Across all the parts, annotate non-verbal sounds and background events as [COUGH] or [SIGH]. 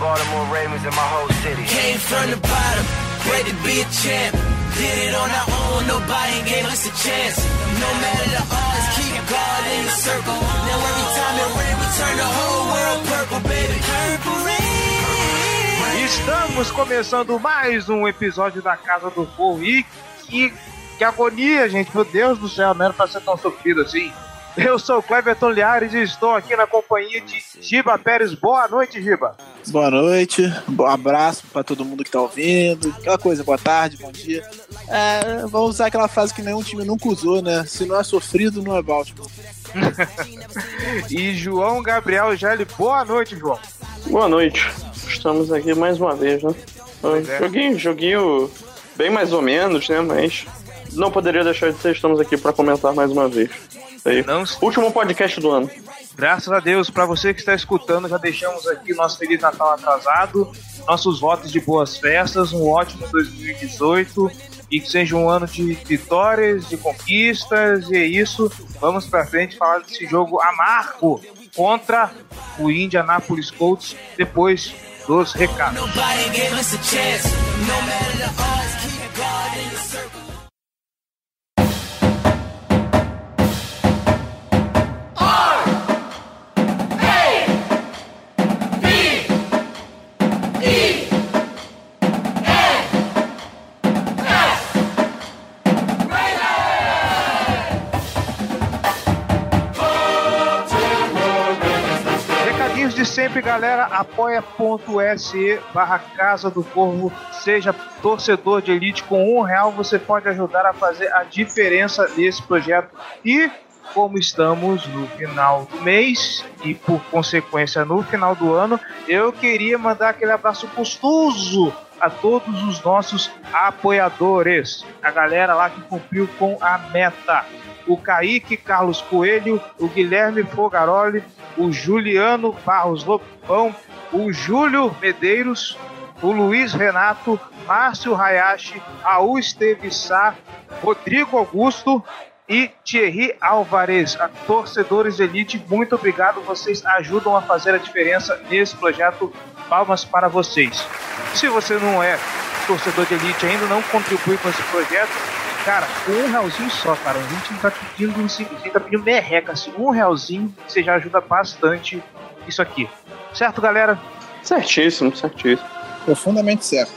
Baltimore Ravens and my whole city. Came from the bottom, great to be a champ. Did it on our own, nobody gave us a chance. No matter the odds, keep God in the circle. Now every time it rains, we turn the whole world purple, baby. Purple rain. Estamos começando mais um episódio da Casa do Povo e que, que agonia, gente. Meu Deus do céu, não era pra ser tão sofrido assim. Eu sou o Cleverton Liares e estou aqui na companhia de Giba Pérez. Boa noite, Giba. Boa noite, bom abraço pra todo mundo que tá ouvindo. Aquela coisa, boa tarde, bom dia. É, vamos usar aquela frase que nenhum time nunca usou, né? Se não é sofrido, não é Baltimore. [LAUGHS] E João Gabriel Gelli. Boa noite, João. Boa noite. Estamos aqui mais uma vez, né? é. Joguinho, joguinho bem mais ou menos, né? Mas não poderia deixar de ser. Estamos aqui para comentar mais uma vez. Isso Aí. Não- Último podcast do ano. Graças a Deus, para você que está escutando, já deixamos aqui nosso Feliz Natal atrasado, nossos votos de boas festas, um ótimo 2018 e que seja um ano de vitórias, de conquistas e é isso. Vamos para frente falar desse jogo amargo contra o Indianapolis Colts depois dos recados. Galera. Apoia.se barra Casa do Corvo. Seja torcedor de elite. Com um real você pode ajudar a fazer a diferença nesse projeto. E como estamos no final do mês e por consequência no final do ano, eu queria mandar aquele abraço gostoso a todos os nossos apoiadores. A galera lá que cumpriu com a meta o Kaique Carlos Coelho, o Guilherme Fogaroli, o Juliano Barros Lopão, o Júlio Medeiros, o Luiz Renato, Márcio Hayashi, Raul Esteves Sá, Rodrigo Augusto e Thierry Alvarez, a torcedores elite, muito obrigado, vocês ajudam a fazer a diferença nesse projeto. Palmas para vocês. Se você não é torcedor de elite ainda, não contribui com esse projeto, Cara, com um realzinho só, cara. A gente não tá pedindo um a gente tá pedindo merreca, assim. Um realzinho, você já ajuda bastante isso aqui. Certo, galera? Certíssimo, certíssimo. Profundamente certo.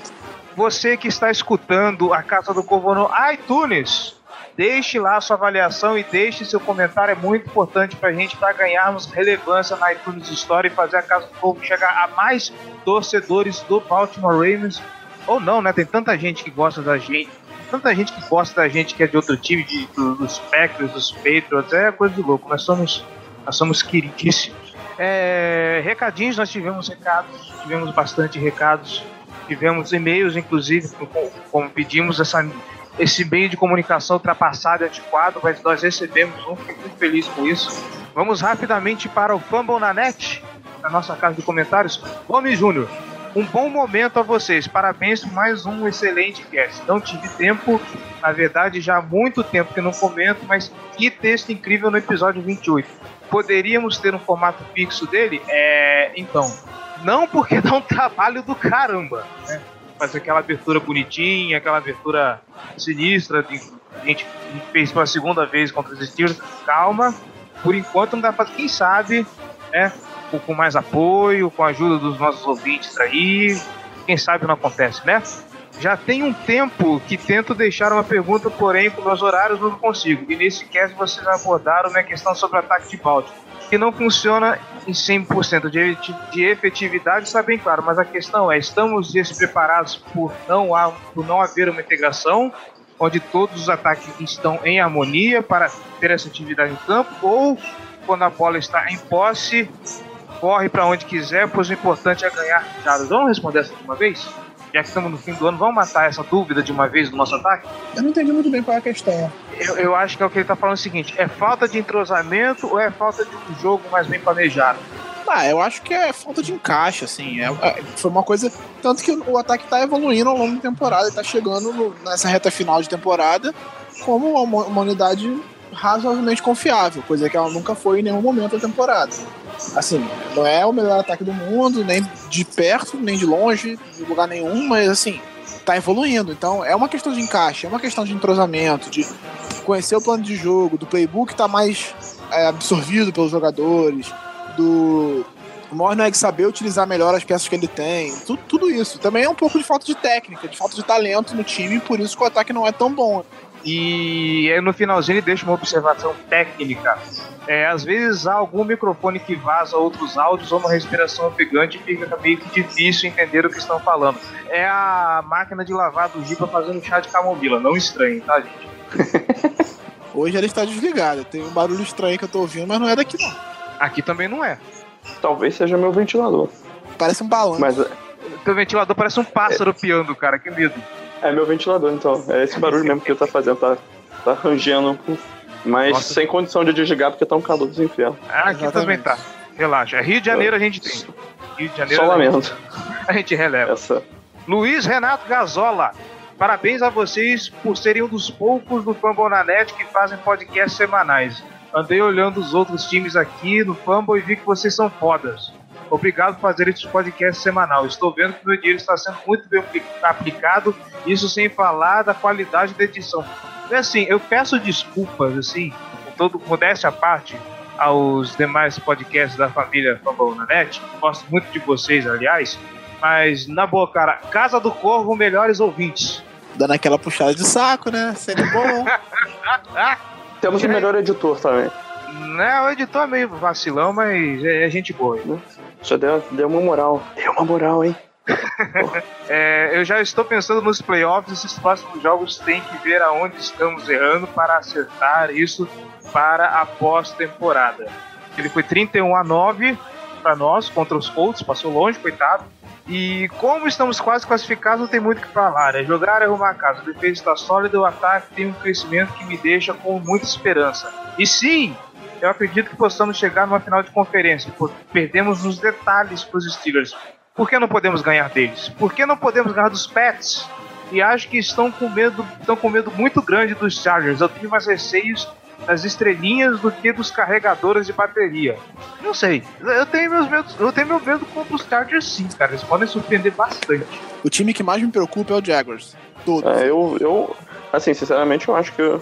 Você que está escutando a Casa do Corvo no iTunes, deixe lá a sua avaliação e deixe seu comentário. É muito importante pra gente, para ganharmos relevância na iTunes Store e fazer a Casa do Corvo chegar a mais torcedores do Baltimore Ravens. Ou não, né? Tem tanta gente que gosta da gente. Tanta gente que gosta da gente que é de outro time, de, do- dos Packers, dos Patriots, é coisa de louco. Nós somos, nós somos queridíssimos. É, recadinhos, nós tivemos recados, tivemos bastante recados, tivemos e-mails, inclusive, como, como pedimos essa, esse meio de comunicação ultrapassado e antiquado, mas nós recebemos um, muito feliz com isso. Vamos rapidamente para o Fumble na Net, na nossa casa de comentários. Gomes Júnior, um bom momento a vocês. Parabéns mais um excelente cast. Não tive tempo, na verdade, já há muito tempo que não comento, mas que texto incrível no episódio 28. Poderíamos ter um formato fixo dele? É. Então. Não porque dá um trabalho do caramba, né? Fazer aquela abertura bonitinha, aquela abertura sinistra. de- A gente fez pela segunda vez contra os Steelers. Calma. Por enquanto não dá pra. Quem sabe, né? Com- mais apoio, com a ajuda dos nossos ouvintes aí. Quem sabe não acontece, né? Já tem um tempo que tento deixar uma pergunta, porém, com meus horários não consigo. E nesse cast vocês abordaram uma questão sobre o ataque de Baltimore, que não funciona em 100% de, efeti- de efetividade, está bem claro, mas a questão é, estamos despreparados por não, por não haver uma integração, onde todos os ataques estão em harmonia para ter essa atividade em campo, ou quando a bola está em posse, corre pra onde quiser, pois o importante é ganhar jardas. Vamos responder essa de uma vez? Já que estamos no fim do ano, vamos matar essa dúvida de uma vez do nosso ataque? Eu não entendi muito bem qual é a questão. Eu, eu acho que é o que ele tá falando o seguinte: é falta de entrosamento ou é falta de um jogo mais bem planejado? Ah, eu acho que é falta de encaixe, assim. É, é- foi uma coisa. Tanto que o ataque tá evoluindo ao longo da temporada, e tá chegando no- nessa reta final de temporada como uma, uma unidade razoavelmente confiável, coisa que ela nunca foi em nenhum momento da temporada. Assim, não é o melhor ataque do mundo, nem de perto, nem de longe, de lugar nenhum, mas assim, tá evoluindo. Então é uma questão de encaixe, é uma questão de entrosamento, de conhecer o plano de jogo, do playbook tá mais é, absorvido pelos jogadores, do Morneg saber utilizar melhor as peças que ele tem, tudo, tudo isso. Também é um pouco de falta de técnica, de falta de talento no time, por isso que o ataque não é tão bom. E aí no finalzinho ele deixa uma observação técnica. É, às vezes há algum microfone que vaza outros áudios ou uma respiração ofegante e fica meio que difícil entender o que estão falando. É a máquina de lavar do Giba fazendo chá de camomila, não estranho, tá, gente? [LAUGHS] Hoje ela está desligada, tem um barulho estranho que eu tô ouvindo, mas não é daqui não. Aqui também não é. Talvez seja meu ventilador. Parece um balão. Mas é- Teu ventilador parece um pássaro piando, cara, que medo. É meu ventilador, então. É esse barulho mesmo que ele tá fazendo, tá, tá rangendo. Mas Nossa. sem condição de desligar porque tá um calor dos infernos. Ah, aqui também Exatamente. tá. Relaxa. Rio de Janeiro a gente tem. Rio de Janeiro Só a gente- lamento. [LAUGHS] a gente releva. Essa. Luiz Renato Gazola. Parabéns a vocês por serem um dos poucos do Fambonanet que fazem podcasts semanais. Andei olhando os outros times aqui no Fumble e vi que vocês são fodas. Obrigado por fazer esse podcast semanal. Estou vendo que o meu dinheiro está sendo muito bem apli- aplicado, isso sem falar da qualidade da edição. E assim, eu peço desculpas, assim, com todo modéstia à parte, aos demais podcasts da família Fambonanet. Gosto muito de vocês, aliás. Mas, na boa, cara, Casa do Corvo, melhores ouvintes. Dando aquela puxada de saco, né? Sempre bom. [LAUGHS] Temos o melhor editor também. Né, o editor é meio vacilão, mas é, é gente boa. Já deu, deu uma moral. Deu uma moral, hein? [LAUGHS] É, eu já estou pensando nos playoffs. Esses próximos jogos tem que ver aonde estamos errando para acertar isso para a pós-temporada. Ele foi 31 a 9 para nós contra os Colts, passou longe, coitado. E como estamos quase classificados, não tem muito o que falar. É jogar e arrumar a casa. A defesa está sólida, o ataque tem um crescimento que me deixa com muita esperança. E sim, eu acredito que possamos chegar numa final de conferência. Perdemos nos detalhes para os Steelers. Por que não podemos ganhar deles? Por que não podemos ganhar dos Pets? E acho que estão com medo, estão com medo muito grande dos Chargers. Eu tenho mais receios das estrelinhas do que dos carregadores de bateria. Não sei. Eu tenho meus medos, eu tenho meu medo contra os Chargers sim, cara. Eles podem surpreender bastante. o time que mais me preocupa é o Jaguars. Todos. É, eu, eu, assim, sinceramente, eu acho que,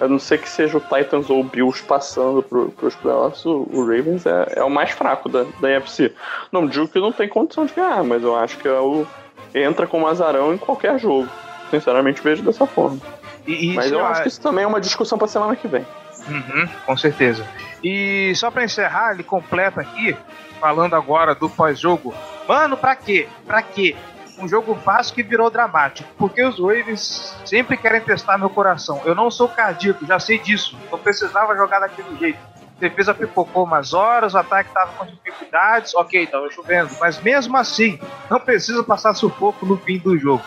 a não ser que seja o Titans ou o Bills passando pro, pros playoffs, o, o Ravens é, é o mais fraco da, da NFC. Não digo que não tem condição de ganhar, mas eu acho que é o, entra com o azarão em qualquer jogo. Sinceramente, vejo dessa forma. E, e mas eu acho que isso também é uma discussão pra semana que vem. Uhum, com certeza. E só pra encerrar, ele completa aqui, falando agora do pós-jogo. Mano, pra quê? Pra quê? Um jogo fácil que virou dramático. Porque os Ravens sempre querem testar meu coração. Eu não sou cardíaco, já sei disso. Não precisava jogar daquele jeito. A defesa pipocou umas horas, o ataque tava com dificuldades. Ok, tava chovendo. Mas mesmo assim, não precisa passar sufoco no fim do jogo.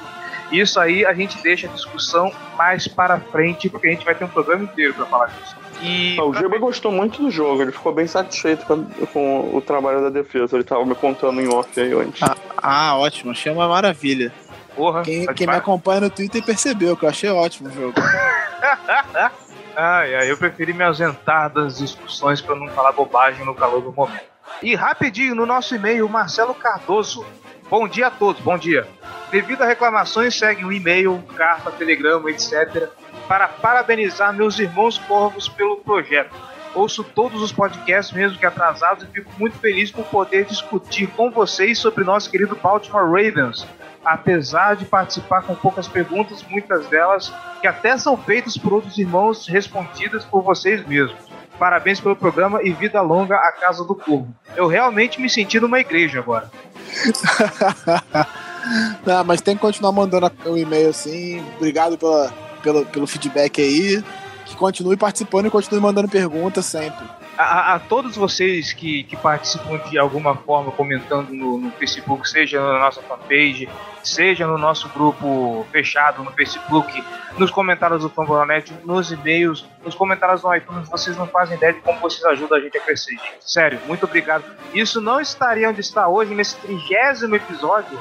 Isso aí a gente deixa a discussão mais para frente, porque a gente vai ter um programa inteiro pra falar disso. E Ah, o pra Giba gostou muito do jogo, ele ficou bem satisfeito com, com o trabalho da defesa. Ele tava me contando em off aí antes. Ah, ah, ótimo. Achei uma maravilha. Porra, Quem, quem me acompanha no Twitter percebeu que eu achei ótimo o jogo. [LAUGHS] Ai, ai, eu preferi me ausentar das discussões para não falar bobagem no calor do momento. E rapidinho, no nosso e-mail, o Marcelo Cardoso. Bom dia a todos, bom dia. Devido a reclamações, segue um e-mail, carta, telegrama, etc. Para parabenizar meus irmãos corvos pelo projeto. Ouço todos os podcasts, mesmo que atrasados, e fico muito feliz por poder discutir com vocês sobre nosso querido Baltimore Ravens. Apesar de participar com poucas perguntas, muitas delas que até são feitas por outros irmãos respondidas por vocês mesmos. Parabéns pelo programa e vida longa à Casa do Corvo. Eu realmente me senti numa igreja agora. Não, [LAUGHS] mas tem que continuar mandando o e-mail assim. Obrigado pela, pelo, pelo feedback aí. Que continue participando e continue mandando perguntas sempre. a, a todos vocês que, que participam de alguma forma comentando no, no, Facebook, seja na nossa fanpage, seja no nosso grupo fechado no Facebook, nos comentários do Famboronete, nos e-mails, nos comentários no iTunes, vocês não fazem ideia de como vocês ajudam a gente a crescer, gente. Sério, muito obrigado. Isso não estaria onde está hoje, nesse trigésimo episódio,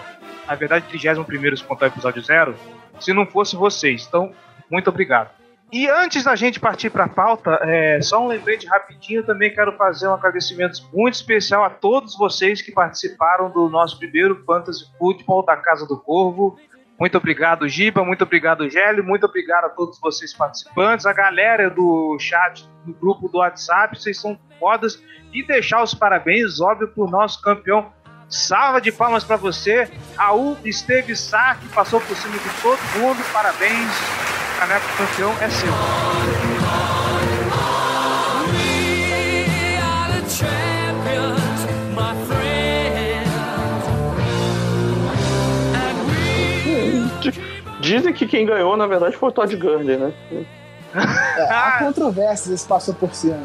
na verdade, trigésimo primeiro, se contar o episódio zero, se não fosse vocês. Então, muito obrigado. E antes da gente partir para a pauta, é, só um lembrete rapidinho, também quero fazer um agradecimento muito especial a todos vocês que participaram do nosso primeiro Fantasy Football da Casa do Corvo. Muito obrigado, Giba, muito obrigado, Gélio, muito obrigado a todos vocês participantes, a galera do chat, do grupo do WhatsApp, vocês são fodas. E deixar os parabéns, óbvio, para o nosso campeão. Salva de palmas para você, Raul Esteves Sá, que passou por cima de todo mundo, parabéns caneco campeão é seu. Dizem que quem ganhou, na verdade, foi o Todd Gurley, né? É, há [LAUGHS] controvérsias, passou por cima.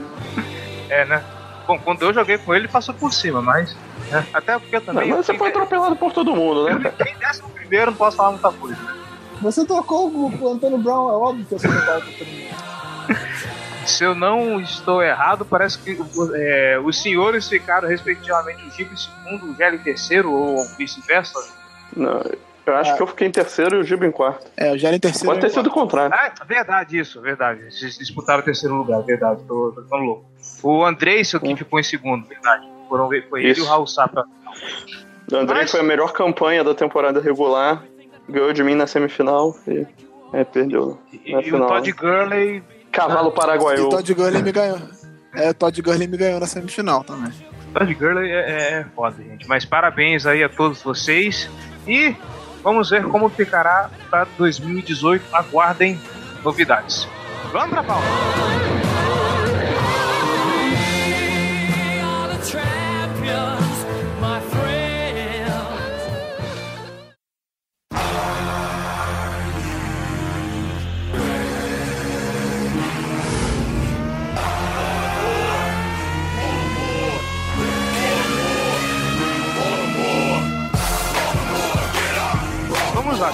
É, né? Bom, quando eu joguei com ele, passou por cima, mas. Né? Até porque eu também. Não, mas você foi atropelado por todo mundo, né? Quem décimo primeiro não posso falar muita coisa, né? Você trocou o Antônio Brown, é óbvio que você trocou o Se eu não estou errado, parece que é, os senhores ficaram, respectivamente, o Giba em segundo, o Gelli em terceiro, ou vice-versa? Não, eu acho é. que eu fiquei em terceiro e o Giba em quarto. É, o Gelli em terceiro. Pode ter sido o contrário. Ah, verdade, isso, verdade. Vocês disputaram o terceiro lugar, verdade, tô, tô ficando louco. O Andrei, seu que hum. ficou em segundo, verdade. Foram, foi ele e o Raul Sapa. O Andrei Mas... foi a melhor campanha da temporada regular ganhou de mim na semifinal e é, perdeu na e, final. o Todd Gurley... Cavalo paraguaio. E o Todd Gurley me ganhou. É, o Todd Gurley me ganhou na semifinal também. Todd Gurley é, é, é foda, gente. Mas parabéns aí a todos vocês. E vamos ver como ficará para 2018. Aguardem novidades. Vamos pra pauta.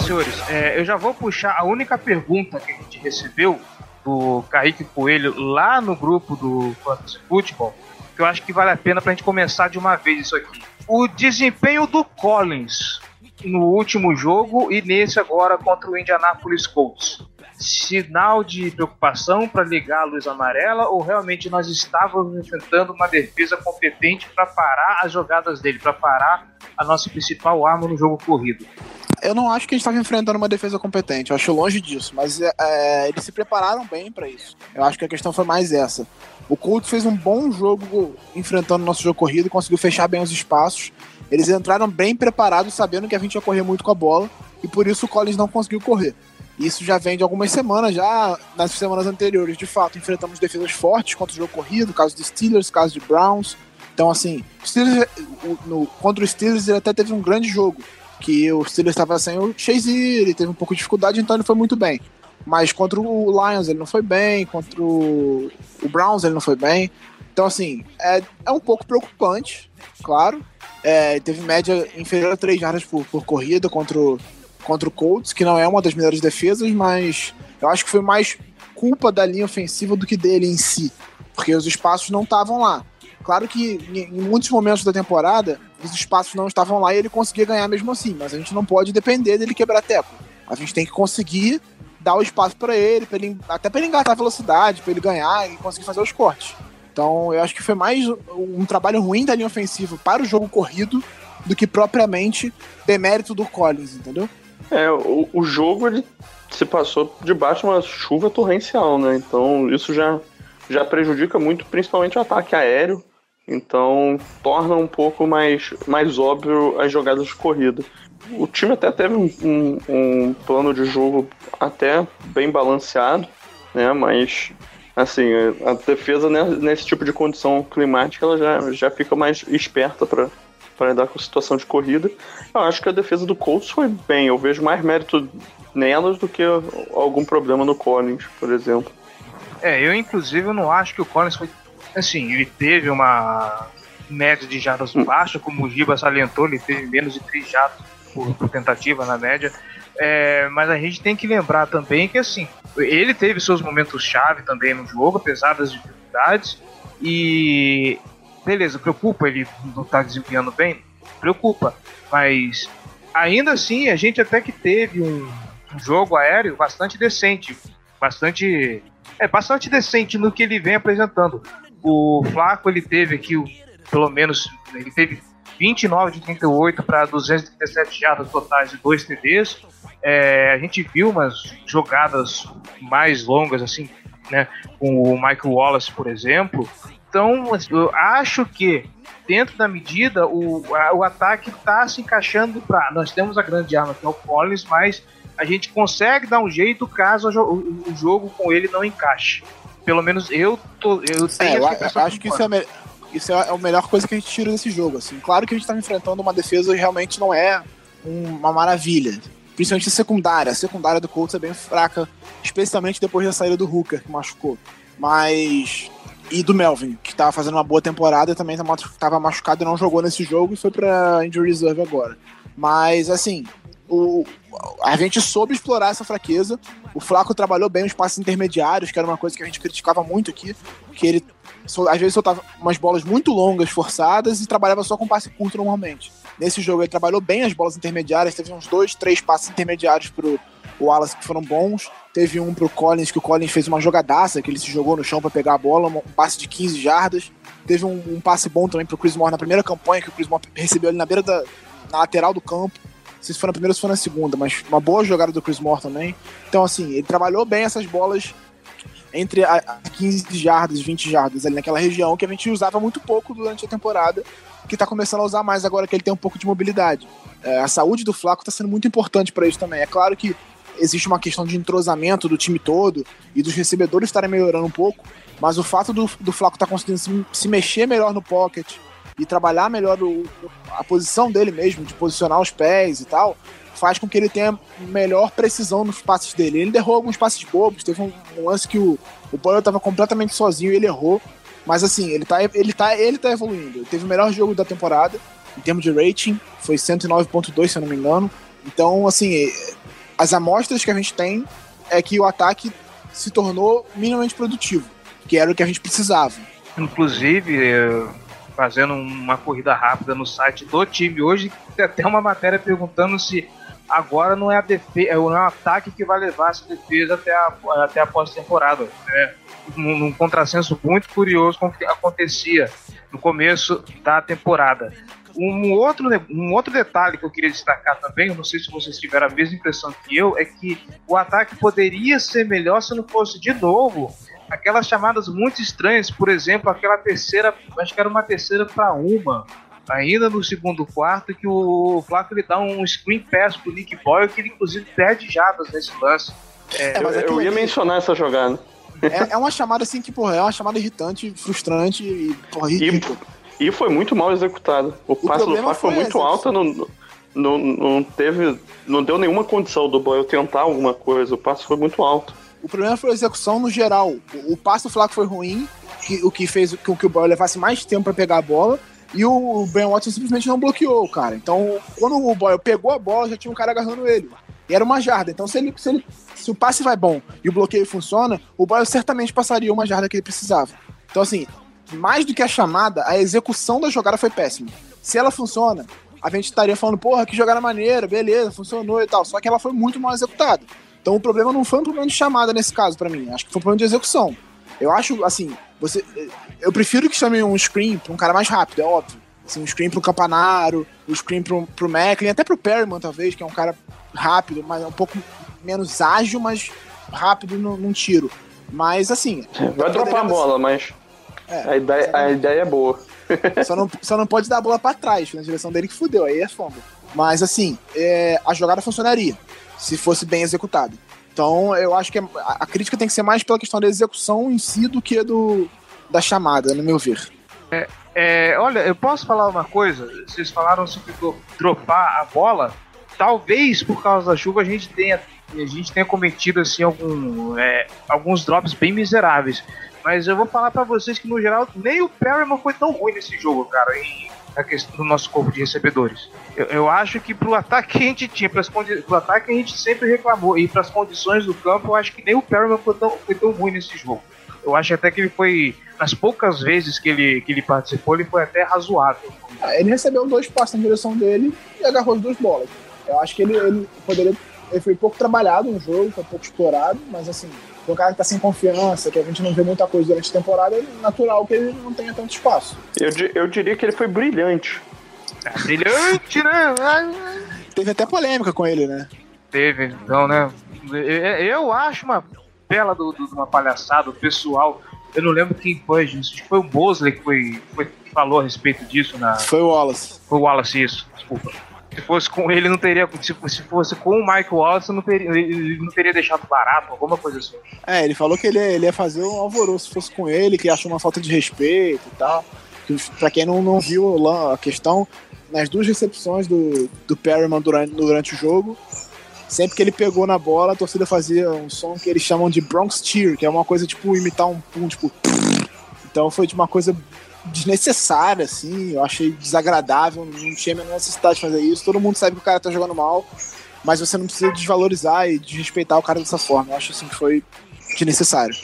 Senhores. É, eu já vou puxar a única pergunta que a gente recebeu do Kaique Coelho lá no grupo do Fantasy Football, que eu acho que vale a pena pra gente começar de uma vez isso aqui. O desempenho do Collins no último jogo e nesse agora contra o Indianapolis Colts. Sinal de preocupação para ligar a luz amarela ou realmente nós estávamos enfrentando uma defesa competente para parar as jogadas dele, para parar a nossa principal arma no jogo corrido? eu não acho que a gente estava enfrentando uma defesa competente. Eu acho longe disso. Mas é, é eles se prepararam bem para isso. Eu acho que a questão foi mais essa. O Colts fez um bom jogo enfrentando o nosso jogo corrido conseguiu fechar bem os espaços. Eles entraram bem preparados, sabendo que a gente ia correr muito com a bola. E por isso o Collins não conseguiu correr. Isso já vem de algumas semanas, já nas semanas anteriores. De fato, enfrentamos defesas fortes contra o jogo corrido, caso de Steelers, caso de Browns. Então, assim, Steelers, no, contra o Steelers ele até teve um grande jogo que o Steelers estava sem o Chase, ele teve um pouco de dificuldade, então ele foi muito bem. Mas contra o Lions ele não foi bem, contra o, o Browns ele não foi bem. Então, assim, é, é um pouco preocupante, claro. É, teve média inferior a 3 jardas por, por corrida contra o, contra o Colts, que não é uma das melhores defesas, mas eu acho que foi mais culpa da linha ofensiva do que dele em si, porque os espaços não estavam lá. Claro que em muitos momentos da temporada os espaços não estavam lá e ele conseguia ganhar mesmo assim, mas a gente não pode depender dele quebrar teco. A gente tem que conseguir dar o espaço para ele, pra ele, até para ele engatar a velocidade, para ele ganhar e conseguir fazer os cortes. Então, eu acho que foi mais um trabalho ruim da linha ofensiva para o jogo corrido do que propriamente demérito do Collins, entendeu? É, o, o jogo ele se passou debaixo de uma chuva torrencial, né? Então, isso já já prejudica muito, principalmente o ataque aéreo, então torna um pouco mais, mais óbvio as jogadas de corrida. O time até teve um, um, um plano de jogo até bem balanceado, né? Mas assim, a defesa né, nesse tipo de condição climática ela já, já fica mais esperta para para lidar com a situação de corrida. Eu acho que a defesa do Colts foi bem. Eu vejo mais mérito nelas do que algum problema no Collins, por exemplo. É, eu inclusive não acho que o Collins foi assim, ele teve uma média de jardas baixa, como o Giba salientou, ele teve menos de 3 jardas por, por tentativa na média. É, mas a gente tem que lembrar também que assim, ele teve seus momentos chave também no jogo, apesar das dificuldades. E beleza, preocupa ele não estar tá desempenhando bem? Preocupa. Mas ainda assim a gente até que teve um, um jogo aéreo bastante decente. Bastante. É bastante decente no que ele vem apresentando. O Flaco ele teve aqui, pelo menos, ele teve 29 de 38 para 237 jardas totais e 2 TDs. É, a gente viu umas jogadas mais longas, assim, né? Com o Michael Wallace, por exemplo. Então, eu acho que, dentro da medida, o, a, o ataque está se encaixando para. Nós temos a grande arma que é o Collins, mas a gente consegue dar um jeito caso o, o jogo com ele não encaixe. Pelo menos eu, tô, eu tenho é, eu acho que isso é, me... isso é a melhor coisa que a gente tira desse jogo. Assim. Claro que a gente está enfrentando uma defesa que realmente não é uma maravilha principalmente a secundária. A secundária do Colts é bem fraca, especialmente depois da saída do Hooker, que machucou. Mas. E do Melvin, que estava fazendo uma boa temporada e também estava machucado e não jogou nesse jogo e foi para injury reserve agora. Mas, assim, o, a gente soube explorar essa fraqueza. O Flaco trabalhou bem os passes intermediários, que era uma coisa que a gente criticava muito aqui, que ele às vezes soltava umas bolas muito longas, forçadas, e trabalhava só com passe curto normalmente. Nesse jogo ele trabalhou bem as bolas intermediárias, teve uns dois, três passes intermediários pro Wallace que foram bons. Teve um pro Collins, que o Collins fez uma jogadaça, que ele se jogou no chão para pegar a bola, um passe de 15 jardas. Teve um, um, passe bom também pro Chris Moore na primeira campanha, que o Chris Moore recebeu ali na beira da na lateral do campo. Não sei se foi na primeira ou se foi na segunda, mas uma boa jogada do Chris Moore também. Então, assim, ele trabalhou bem essas bolas entre a 15 jardas, 20 jardas ali naquela região que a gente usava muito pouco durante a temporada, que está começando a usar mais agora que ele tem um pouco de mobilidade. É, a saúde do Flaco está sendo muito importante para isso também. É claro que existe uma questão de entrosamento do time todo e dos recebedores estarem melhorando um pouco, mas o fato do, do Flaco estar tá conseguindo se, se, mexer melhor no pocket e trabalhar melhor o, a posição dele mesmo, de posicionar os pés e tal, faz com que ele tenha melhor precisão nos passes dele. Ele errou alguns passes bobos, teve um, um lance que o, o Boyle estava completamente sozinho e ele errou. Mas assim, ele tá, ele tá, ele tá evoluindo. Ele teve o melhor jogo da temporada, em termos de rating, foi 109.2, se eu não me engano. Então, assim, as amostras que a gente tem é que o ataque se tornou minimamente produtivo, que era o que a gente precisava. Inclusive, fazendo uma corrida rápida no site do time hoje, tem até uma matéria perguntando se agora não é a defesa, não é o ataque que vai levar essa defesa até a, até a pós-temporada. Né? Um, contrassenso muito curioso com o que acontecia no começo da temporada. Um outro, um outro detalhe que eu queria destacar também, não sei se vocês tiveram a mesma impressão que eu, é que o ataque poderia ser melhor se não fosse de novo aquelas chamadas muito estranhas, por exemplo, aquela terceira, acho que era uma terceira para uma, ainda no segundo quarto, que o Flaco ele dá um screen pass pro Nick Boyle, que ele inclusive perde jadas nesse lance. É, é, eu, eu ia mencionar essa jogada. É, é, uma chamada assim que, porra, é uma chamada irritante, frustrante e, porra, E, e foi muito mal executado. O, o passo do Flaco foi, foi muito alto, não, não, não teve. Não deu nenhuma condição do Boyle tentar alguma coisa. O passo foi muito alto. O problema foi a execução no geral. O, o passo do Flaco foi ruim, que, o que fez com que o Boyle levasse mais tempo para pegar a bola. E o Ben Watson simplesmente não bloqueou cara. Então, quando o Boyle pegou a bola, já tinha um cara agarrando ele. E era uma jarda. Então, se, ele, se, ele, se o passe vai bom e o bloqueio funciona, o Boyle certamente passaria uma jarda que ele precisava. Então, assim, mais do que a chamada, a execução da jogada foi péssima. Se ela funciona, a gente estaria falando, porra, que jogada maneira, beleza, funcionou e tal. Só que ela foi muito mal executada. Então o problema não foi um problema de chamada nesse caso para mim, acho que foi um problema de execução. Eu acho, assim, você, eu prefiro que chame um screen pra um cara mais rápido, é óbvio. Assim, um screen pro Campanaro, um screen pro, pro Macklin, até pro Perryman, talvez, que é um cara rápido, mas um pouco menos ágil, mas rápido num, num tiro. Mas, assim... Vai dropar a bola, mas é, a, ideia, a ideia é boa. [LAUGHS] só, não, só não pode dar a bola para trás, na direção dele que fudeu, aí é fumble. Mas, assim, é, a jogada funcionaria se fosse bem executado. Então, eu acho que a, crítica tem que ser mais pela questão da execução em si do que do, da chamada, no meu ver. É, é, olha, eu posso falar uma coisa? Vocês falaram sobre dropar a bola. Talvez por causa da chuva a gente tenha, a gente tenha cometido assim, algum, é, alguns drops bem miseráveis. Mas eu vou falar pra vocês que, no geral, nem o Perryman foi tão ruim nesse jogo, cara, em, na questão do nosso corpo de recebedores. Eu, eu acho que pro ataque que a gente tinha, pras pro ataque que a gente sempre reclamou, e pras condições do campo, eu acho que nem o Perryman foi tão, foi tão ruim nesse jogo. Eu acho até que ele foi, nas poucas vezes que ele, que ele participou, ele foi até razoável. Ah, Ele recebeu dois passos na direção dele e agarrou as duas bolas. Eu acho que ele, ele poderia. Ele foi pouco trabalhado no jogo, foi pouco explorado, mas assim, um cara que tá sem confiança, que a gente não vê muita coisa durante a temporada, é natural que ele não tenha tanto espaço. Eu, eu diria que ele foi brilhante. É, brilhante, né? Teve até polêmica com ele, né? Teve, então, né? Eu, eu acho uma bela do, do- uma palhaçada, o pessoal. Eu não lembro quem foi, gente. Foi o Bosley que, foi, foi- que falou a respeito disso na. Foi o Wallace. Foi o Wallace, isso, desculpa. Se fosse com ele, não teria. Se, se fosse com o Mike Wallace, não teria, ele não teria deixado barato, alguma coisa assim. É, ele falou que ele, ele ia fazer um alvoroço se fosse com ele, que achou uma falta de respeito e tal. Que, pra quem não, não viu a questão, nas duas recepções do, do Perryman durante, durante o jogo, sempre que ele pegou na bola, a torcida fazia um som que eles chamam de Bronx Cheer, que é uma coisa tipo imitar um pum, tipo. [LAUGHS] Então foi de uma coisa desnecessária, assim, eu achei desagradável, não tinha a menor necessidade de fazer isso. Todo mundo sabe que o cara tá jogando mal, mas você não precisa desvalorizar e desrespeitar o cara dessa forma. Eu acho assim que foi desnecessário.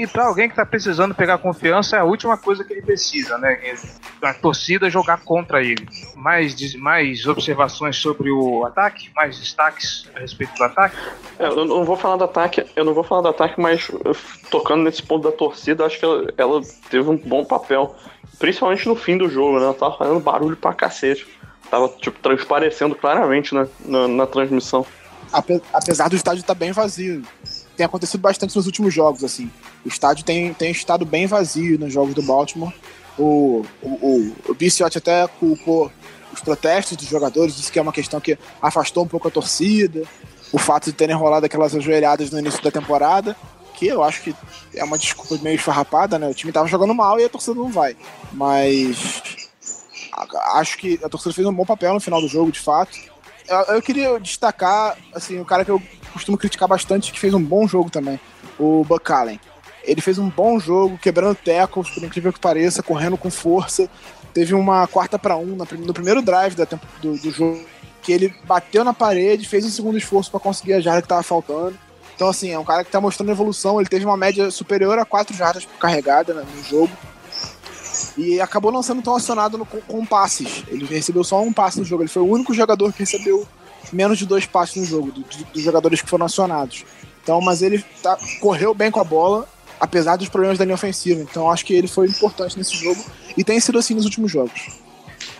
E pra alguém que tá precisando pegar confiança, é a última coisa que ele precisa, né? A torcida jogar contra ele. Mais, mais observações sobre o ataque? Mais destaques a respeito do ataque? É, Eu não vou falar do ataque, eu não vou falar do ataque, mas uh, tocando nesse ponto da torcida, acho que ela, ela teve um bom papel. Principalmente no fim do jogo, né? Ela tava fazendo barulho pra cacete. Tava, tipo, transparecendo claramente né, na, na transmissão. Ape- apesar do estádio estar bem vazio. Tem acontecido bastante nos últimos jogos, assim. O estádio tem, tem estado bem vazio nos jogos do Baltimore. O, o, o, o até culpou os protestos dos jogadores, disse que é uma questão que afastou um pouco a torcida. O fato de terem rolado aquelas ajoelhadas no início da temporada, que eu acho que é uma desculpa meio esfarrapada, né? O time tava jogando mal e a torcida não vai. Mas acho que a torcida fez um bom papel no final do jogo, de fato. Eu, queria destacar, assim, o cara que eu costumo criticar bastante, que fez um bom jogo também, o Buck Allen. Ele fez um bom jogo, quebrando tackles, por incrível que pareça, correndo com força. Teve uma quarta para um no primeiro drive do, do jogo, que ele bateu na parede, fez um segundo esforço para conseguir a jarda que tava faltando. Então, assim, é um cara que tá mostrando evolução. Ele teve uma média superior a 4 jardas por carregada né, no jogo. E acabou não sendo tão acionado no- com, com passes. Ele recebeu só um passe no jogo. Ele foi o único jogador que recebeu menos de dois passes no jogo, do- do- dos jogadores que foram acionados. Então, mas ele tá- correu bem com a bola, apesar dos problemas da linha ofensiva. Então, acho que ele foi importante nesse jogo e tem sido assim nos últimos jogos.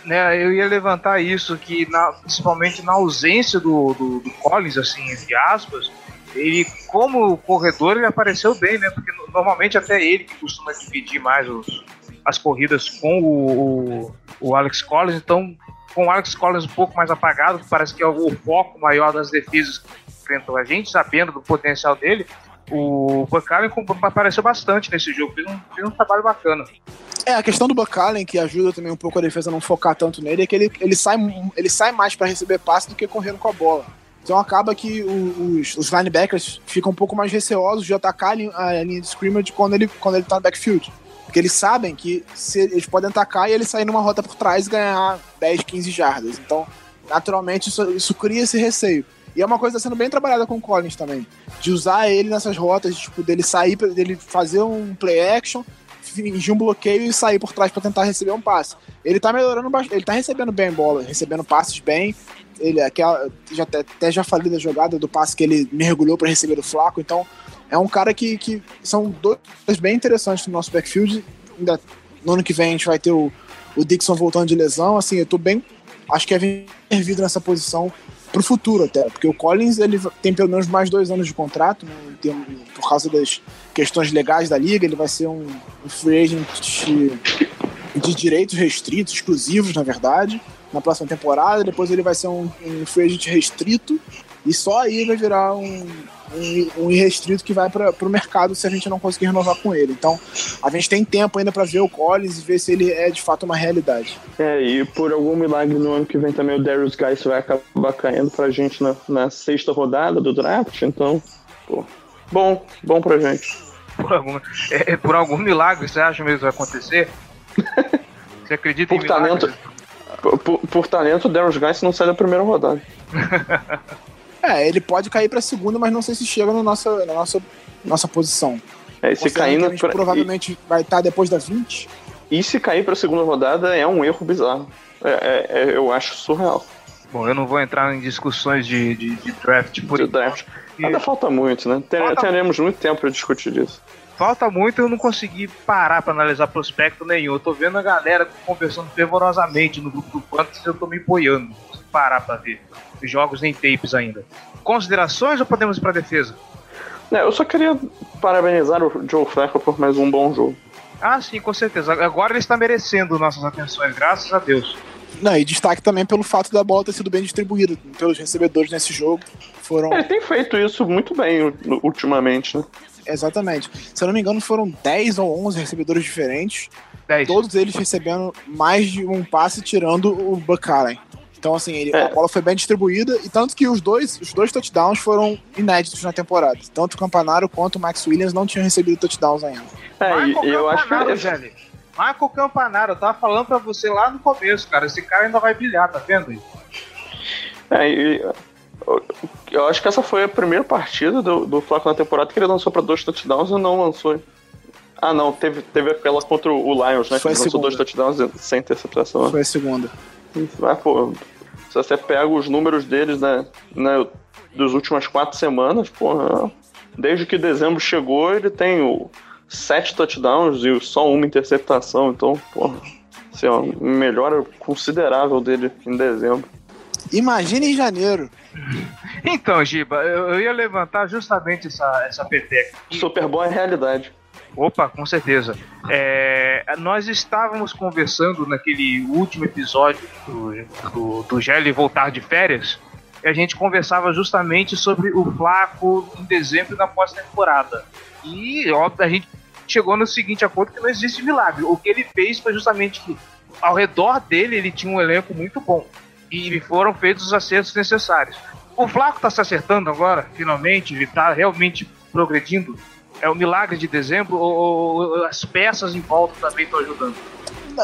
né, eu ia levantar isso, que na- principalmente na ausência do, do, do Collins, assim, entre aspas, ele, como corredor, ele apareceu bem, né? Porque no- normalmente até ele que costuma dividir mais os- as corridas com o, o, o Alex Collins, então com o Alex Collins um pouco mais apagado, parece que é o, foco maior das defesas que enfrentam a gente, sabendo do potencial dele, o Buck Allen com- apareceu bastante nesse jogo, fez um, fez um trabalho bacana. É, a questão do Buck Allen, que ajuda também um pouco a defesa a não focar tanto nele, é que ele, ele, sai, ele sai mais para receber passe do que correndo com a bola. Então acaba que os, os linebackers ficam um pouco mais receosos de atacar a linha de scrimmage quando ele, quando ele tá no backfield. Porque eles sabem que se, eles podem atacar e ele sair numa rota por trás e ganhar 10, 15 jardas. Então, naturalmente, isso, isso cria esse receio. E é uma coisa que sendo bem trabalhada com o Collins também. De usar ele nessas rotas, tipo, dele sair, dele fazer um play action, fingir um bloqueio e sair por trás para tentar receber um passe. Ele tá melhorando bastante, ele tá recebendo bem bola, recebendo passes bem. Ele aquela, já até, já falei da jogada do passe que ele mergulhou para receber do Flaco, então é um cara que, que são dois bem interessantes no nosso backfield. Ainda no ano que vem a gente vai ter o, o Dixon voltando de lesão, assim, eu tô bem, acho que é bem servido nessa posição pro futuro até, porque o Collins ele tem pelo menos mais dois anos de contrato, né, em termos- por causa das questões legais da liga, ele vai ser um, um free agent de, de direitos restritos, exclusivos na verdade, na próxima temporada, depois ele vai ser um, um free agent restrito. E só aí vai virar um, um, um irrestrito que vai para o mercado se a gente não conseguir renovar com ele. Então a gente tem tempo ainda para ver o Collins e ver se ele é de fato uma realidade. É, e por algum milagre no ano que vem também o Darius Guys vai acabar caindo pra gente na, na sexta rodada do draft, então, pô, bom, bom pra gente. por algum, é, por algum milagre, você acha mesmo que vai acontecer? [LAUGHS] Você acredita Por em talento, milagres? por, por, por talento, o Darius Guys não sai da primeira rodada. [LAUGHS] É, ele pode cair pra segunda, mas não sei se chega na nossa, na nossa, nossa posição. É, e se Considerando cair que no, a gente provavelmente vai estar depois da 20. e, e se cair pra segunda rodada é um erro bizarro. É, é- é- eu acho surreal. Bom, eu não vou entrar em discussões de, de, de draft por De enquanto. draft. Ainda falta muito, né? Ter- Falta- Teremos muito tempo pra discutir isso. Falta muito, eu não consegui parar pra analisar prospecto nenhum. Eu tô vendo a galera conversando fervorosamente no grupo do Fantasy, eu tô me boiando. Parar pra ver jogos nem tapes ainda. Considerações ou podemos ir pra defesa? É, eu só queria parabenizar o Joe Flacco por mais um bom jogo. Ah, sim, com certeza. Agora ele está merecendo nossas atenções, graças a Deus. Não, e destaque também pelo fato da bola ter sido bem distribuída pelos recebedores nesse jogo. Foram. Ele tem feito isso muito bem ultimamente, né? Exatamente. Se eu não me engano, foram 10 ou 11 recebedores diferentes. 10. Todos eles recebendo mais de um passe, tirando o Buck Allen. Então, assim, ele- É. a bola foi bem distribuída. E tanto que os dois, os dois touchdowns foram inéditos na temporada. Tanto o Campanaro quanto o Max Williams não tinham recebido touchdowns ainda. É, e, Michael e eu acho que Campanaro, esse- Gelli. Michael Campanaro, eu tava falando pra você lá no começo, cara. Esse cara ainda vai brilhar, tá vendo? É, e, eu- eu acho que essa foi a primeira partida do, do Flacco na temporada que ele lançou pra dois touchdowns e não lançou. Ah, não, teve, teve aquela contra o Lions, né? Foi que lançou dois segunda. touchdowns sem interceptação. Foi a segunda. Mas, pô, se você pega os números deles, né, né, das últimas quatro semanas, porra, desde que dezembro chegou, ele tem o sete touchdowns e só uma interceptação, então, porra, assim, ó, melhora considerável dele em dezembro. Imagina em janeiro. Então, Giba, eu, eu ia levantar justamente essa, essa peteca. Super Bowl é realidade. Opa, com certeza. É, nós estávamos conversando naquele último episódio do, do, do Gelli voltar de férias. E a gente conversava justamente sobre o Flaco em dezembro na pós-temporada. E óbvio, a gente chegou no seguinte acordo que não existe milagre. O que ele fez foi justamente que ao redor dele ele tinha um elenco muito bom. E foram feitos os acertos necessários. O Flaco está se acertando agora, finalmente, ele está realmente progredindo. É o milagre de dezembro ou, ou as peças em volta também estão ajudando?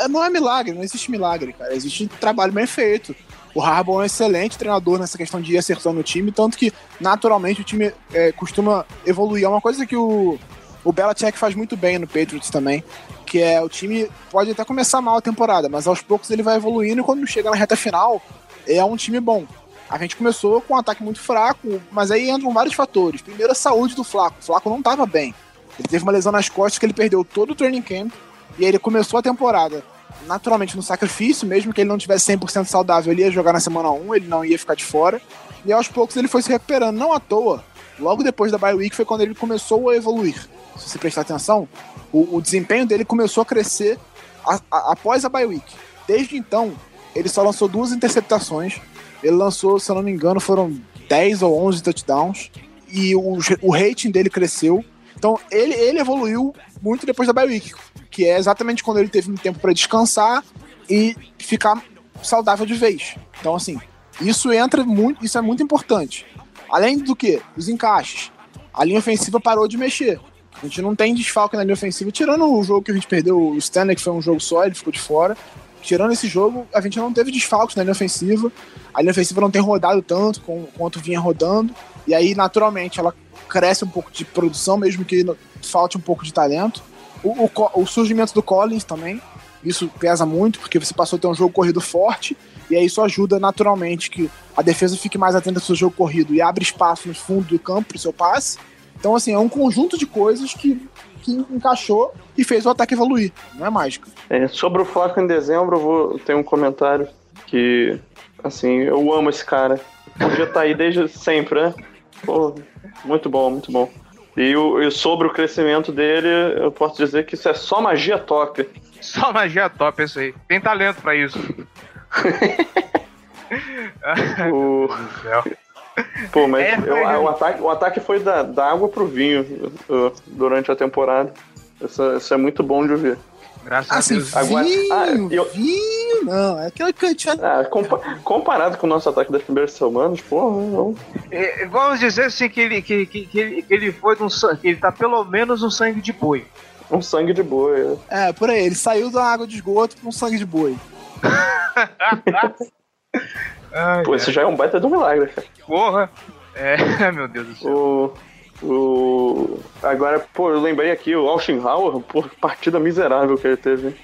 Não é milagre, não existe milagre, cara. Existe trabalho bem feito. O Harbaugh é um excelente treinador nessa questão de ir acertando o time, tanto que, naturalmente, o time é, costuma evoluir. É uma coisa que o, o Belichick faz muito bem no Patriots também, que é o time pode até começar mal a temporada, mas aos poucos ele vai evoluindo e quando chega na reta final, é um time bom. A gente começou com um ataque muito fraco, mas aí entram vários fatores. Primeiro, a saúde do Flaco. O Flaco não estava bem. Ele teve uma lesão nas costas que ele perdeu todo o training camp. E aí ele começou a temporada naturalmente no sacrifício, mesmo que ele não tivesse 100% saudável, ele ia jogar na semana 1, ele não ia ficar de fora. E aos poucos ele foi se recuperando, não à toa. Logo depois da bye week foi quando ele começou a evoluir. Se você prestar atenção, o, o desempenho dele começou a crescer a- a- após a bye week. Desde então, ele só lançou duas interceptações. Ele lançou, se eu não me engano, foram 10 ou 11 touchdowns. E o, o rating dele cresceu. Então, ele, ele evoluiu muito depois da bye week, que é exatamente quando ele teve um tempo para descansar e ficar saudável de vez. Então, assim, isso entra muito, isso é muito importante. Além do que, os encaixes. A linha ofensiva parou de mexer. A gente não tem desfalque na linha ofensiva, tirando o jogo que a gente perdeu, o Stanley, que foi um jogo só, ele ficou de fora. Tirando esse jogo, a gente não teve desfalques na linha ofensiva. A linha ofensiva não tem rodado tanto com- quanto vinha rodando. E aí, naturalmente, ela cresce um pouco de produção, mesmo que falte um pouco de talento. O, o o surgimento do Collins também, isso pesa muito, porque você passou a ter um jogo corrido forte, e aí isso ajuda naturalmente que a defesa fique mais atenta ao seu jogo corrido e abre espaço no fundo do campo para o seu passe. Então, assim, é um conjunto de coisas que, que encaixou e fez o ataque evoluir. Não é mágica. É, sobre o Flaco em dezembro, eu vou ter um comentário que, assim, eu amo esse cara. Podia estar aí desde sempre, né? Pô, muito bom, muito bom. E, o- e sobre o crescimento dele, eu posso dizer que isso é só magia top. [LAUGHS] Só magia top isso aí. Tem talento pra isso. [LAUGHS] O, [LAUGHS] pô, mas É, eu- foi- o, ataque, o ataque foi da, da água pro vinho uh, durante a temporada. Isso, isso é muito bom de ver. Graças Assim, a Deus. Agora- vinho, ah, eu- vinho não. É aquele cantinho. Ah, compa- comparado com o nosso ataque das primeiras semanas, porra, não. É, vamos dizer assim que ele, que, que, que ele, que ele foi de um sangue, que ele tá pelo menos um sangue de boi. Um sangue de boi. É, por aí. Ele saiu da água de esgoto com sangue de boi. [LAUGHS] Ai, Pô, isso já é um baita de um milagre, cara. porra. É, [LAUGHS] meu Deus do céu. O. O. Agora, pô, eu lembrei aqui, o Alchenhauer, pô, partida miserável que ele teve.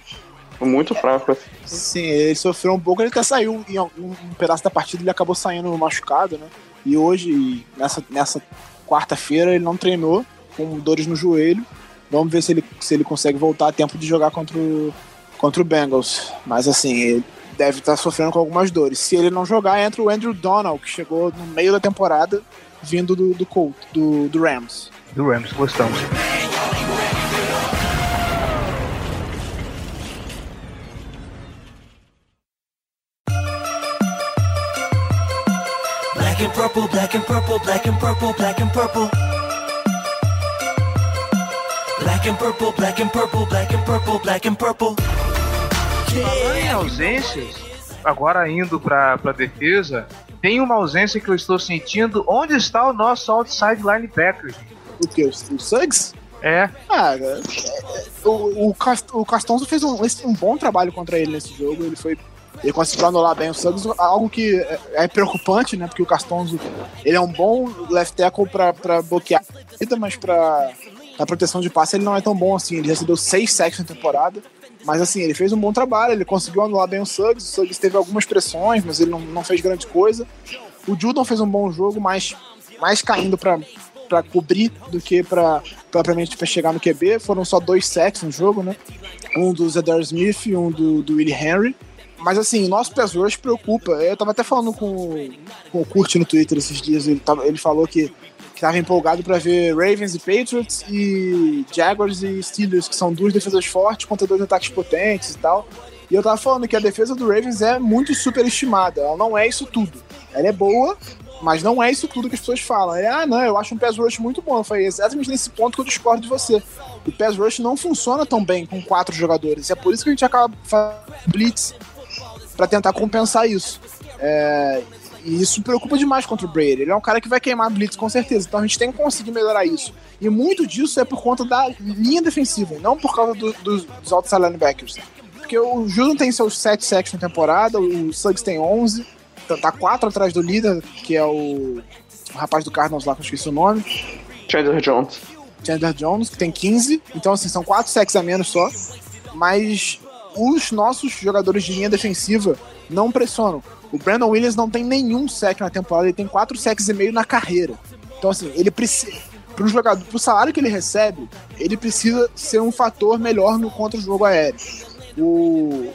Muito fraco, assim. Sim, ele sofreu um pouco, ele até saiu em um pedaço da partida, ele acabou saindo machucado, né? E hoje, nessa, nessa quarta-feira, ele não treinou, com dores no joelho. Vamos ver se ele, se ele consegue voltar a tempo de jogar contra o, contra o Bengals. Mas assim, ele deve estar sofrendo com algumas dores. Se ele não jogar, entra o Andrew Donald, que chegou no meio da temporada, vindo do, do Colt, do, do Rams. Do Rams, gostamos. Black and purple, black and purple, black and purple, black and purple. Black and purple, black and purple, black and purple, black and purple. Falando em ausências, agora indo pra, pra defesa, tem uma ausência que eu estou sentindo. Onde está o nosso outside linebacker? gente? O que? O, Suggs? É, Ah, é, é, o, o, Cast- o Castonzo fez um, um bom trabalho contra ele nesse jogo. Ele foi. Ele conseguiu anular bem o Suggs, algo que é, é preocupante, né? Porque o Castonzo ele é um bom left tackle pra, pra bloquear a mas pra, pra proteção de passe ele não é tão bom assim. Ele recebeu seis sacks na temporada. Mas assim, ele fez um bom trabalho, ele conseguiu anular bem o Suggs. O Suggs teve algumas pressões, mas ele não, não fez grande coisa. O Judon fez um bom jogo, mas mais caindo pra, pra cobrir do que pra propriamente pra chegar no QB. Foram só dois sacks no jogo, né? Um do Zedar Smith e um do, do Willie Henry. Mas assim, o nosso pass rush preocupa. Eu tava até falando com, com o Kurt no Twitter esses dias. Ele, tava, ele falou que, que tava empolgado pra ver Ravens e Patriots e Jaguars e Steelers, que são duas defesas fortes contra dois ataques potentes e tal. E eu tava falando que a defesa do Ravens é muito superestimada. Ela não é isso tudo. Ela é boa, mas não é isso tudo que as pessoas falam. É, ah, não, eu acho um pass rush muito bom. Eu falei, exatamente nesse ponto que eu discordo de você. O pass rush não funciona tão bem com quatro jogadores. É por isso que a gente acaba fazendo blitz pra tentar compensar isso. É, e isso preocupa demais contra o Brady. Ele é um cara que vai queimar blitz com certeza. Então a gente tem que conseguir melhorar isso. E muito disso é por conta da linha defensiva, não por causa do- dos, dos outside linebackers. Porque o Judon tem seus 7 sacks na temporada, o Suggs tem 11, tá- tá 4 atrás do líder, que é o, o rapaz do Cardinals lá, que eu esqueci o nome. Chandler Jones. Chandler Jones, que tem 15. Então, assim, são 4 sacks a menos só. Mas os nossos jogadores de linha defensiva não pressionam. O Brandon Williams não tem nenhum sack na temporada, ele tem 4 sacks e meio na carreira. Então, assim, ele precisa. Pro, jogador, pro salário que ele recebe, ele precisa ser um fator melhor no contra o jogo aéreo. O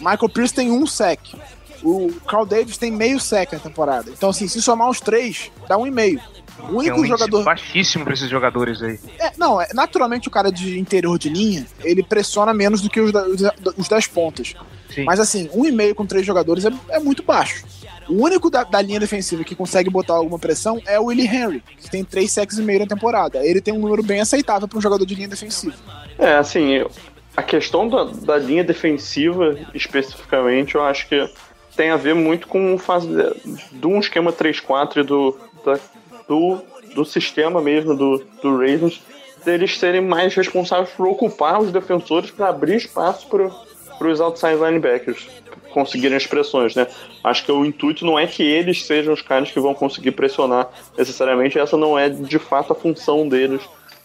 Michael Pierce tem um sack. O Carl Davis tem meio sack na temporada. Então, assim, se somar os três, dá um e meio. O é único um índice jogador. baixíssimo pra esses jogadores aí. É, não, é, naturalmente o cara de interior de linha, ele pressiona menos do que os, da- os da- os das pontas. Sim. Mas assim, um e meio com três jogadores é, é muito baixo. O único da, da linha defensiva que consegue botar alguma pressão é o Willie Henry, que tem três sacks e meio na temporada. Ele tem um número bem aceitável para um jogador de linha defensiva. É, assim, eu- a questão da, da linha defensiva, especificamente, eu acho que tem a ver muito com o fazer de um esquema 3-4 e do, da- do, do sistema mesmo do, do Ravens, deles serem mais responsáveis por ocupar os defensores para abrir espaço para os outside linebackers conseguirem as pressões, né? Acho que o intuito não é que eles sejam os caras que vão conseguir pressionar necessariamente, essa não é de fato a função deles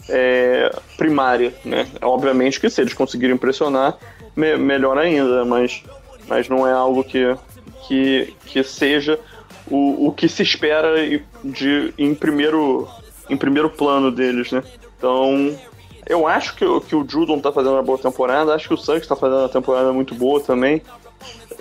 é, primária, né? Obviamente que se eles conseguirem pressionar, me- melhor ainda, mas, mas não é algo que, que, que seja o, o que se espera de, em, primeiro, em primeiro plano deles, né? Então, eu acho que, o- que o Judon tá fazendo uma boa temporada, acho que o Suggs tá fazendo uma temporada muito boa também,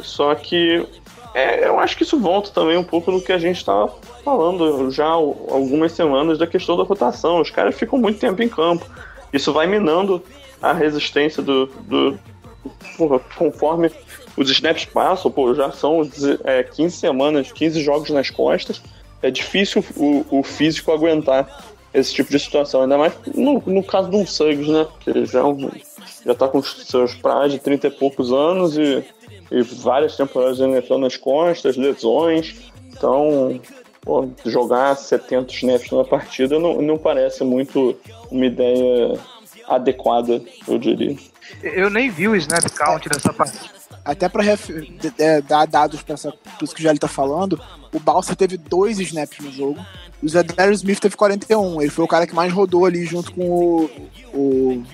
só que é, eu acho que isso volta também um pouco no que a gente tá falando já algumas semanas da questão da rotação. Os caras ficam muito tempo em campo. Isso vai minando a resistência do. do conforme os snaps passam, pô, já são é, 15 semanas, 15 jogos nas costas. É difícil o, o físico aguentar esse tipo de situação. Ainda mais no, no caso de um Suggs, né? Que já, é já tá com seus praias de 30 e poucos anos e e várias temporadas de NFL nas costas, lesões. Então, pô, jogar 70 snaps na partida não, não parece muito uma ideia adequada, eu diria. Eu nem vi o snap count dessa partida. Até é, dar dados pra isso que o Jelly tá falando, o Balsa teve dois snaps no jogo. O Zedarius Smith teve 41. Ele foi o cara que mais rodou ali junto com o, o,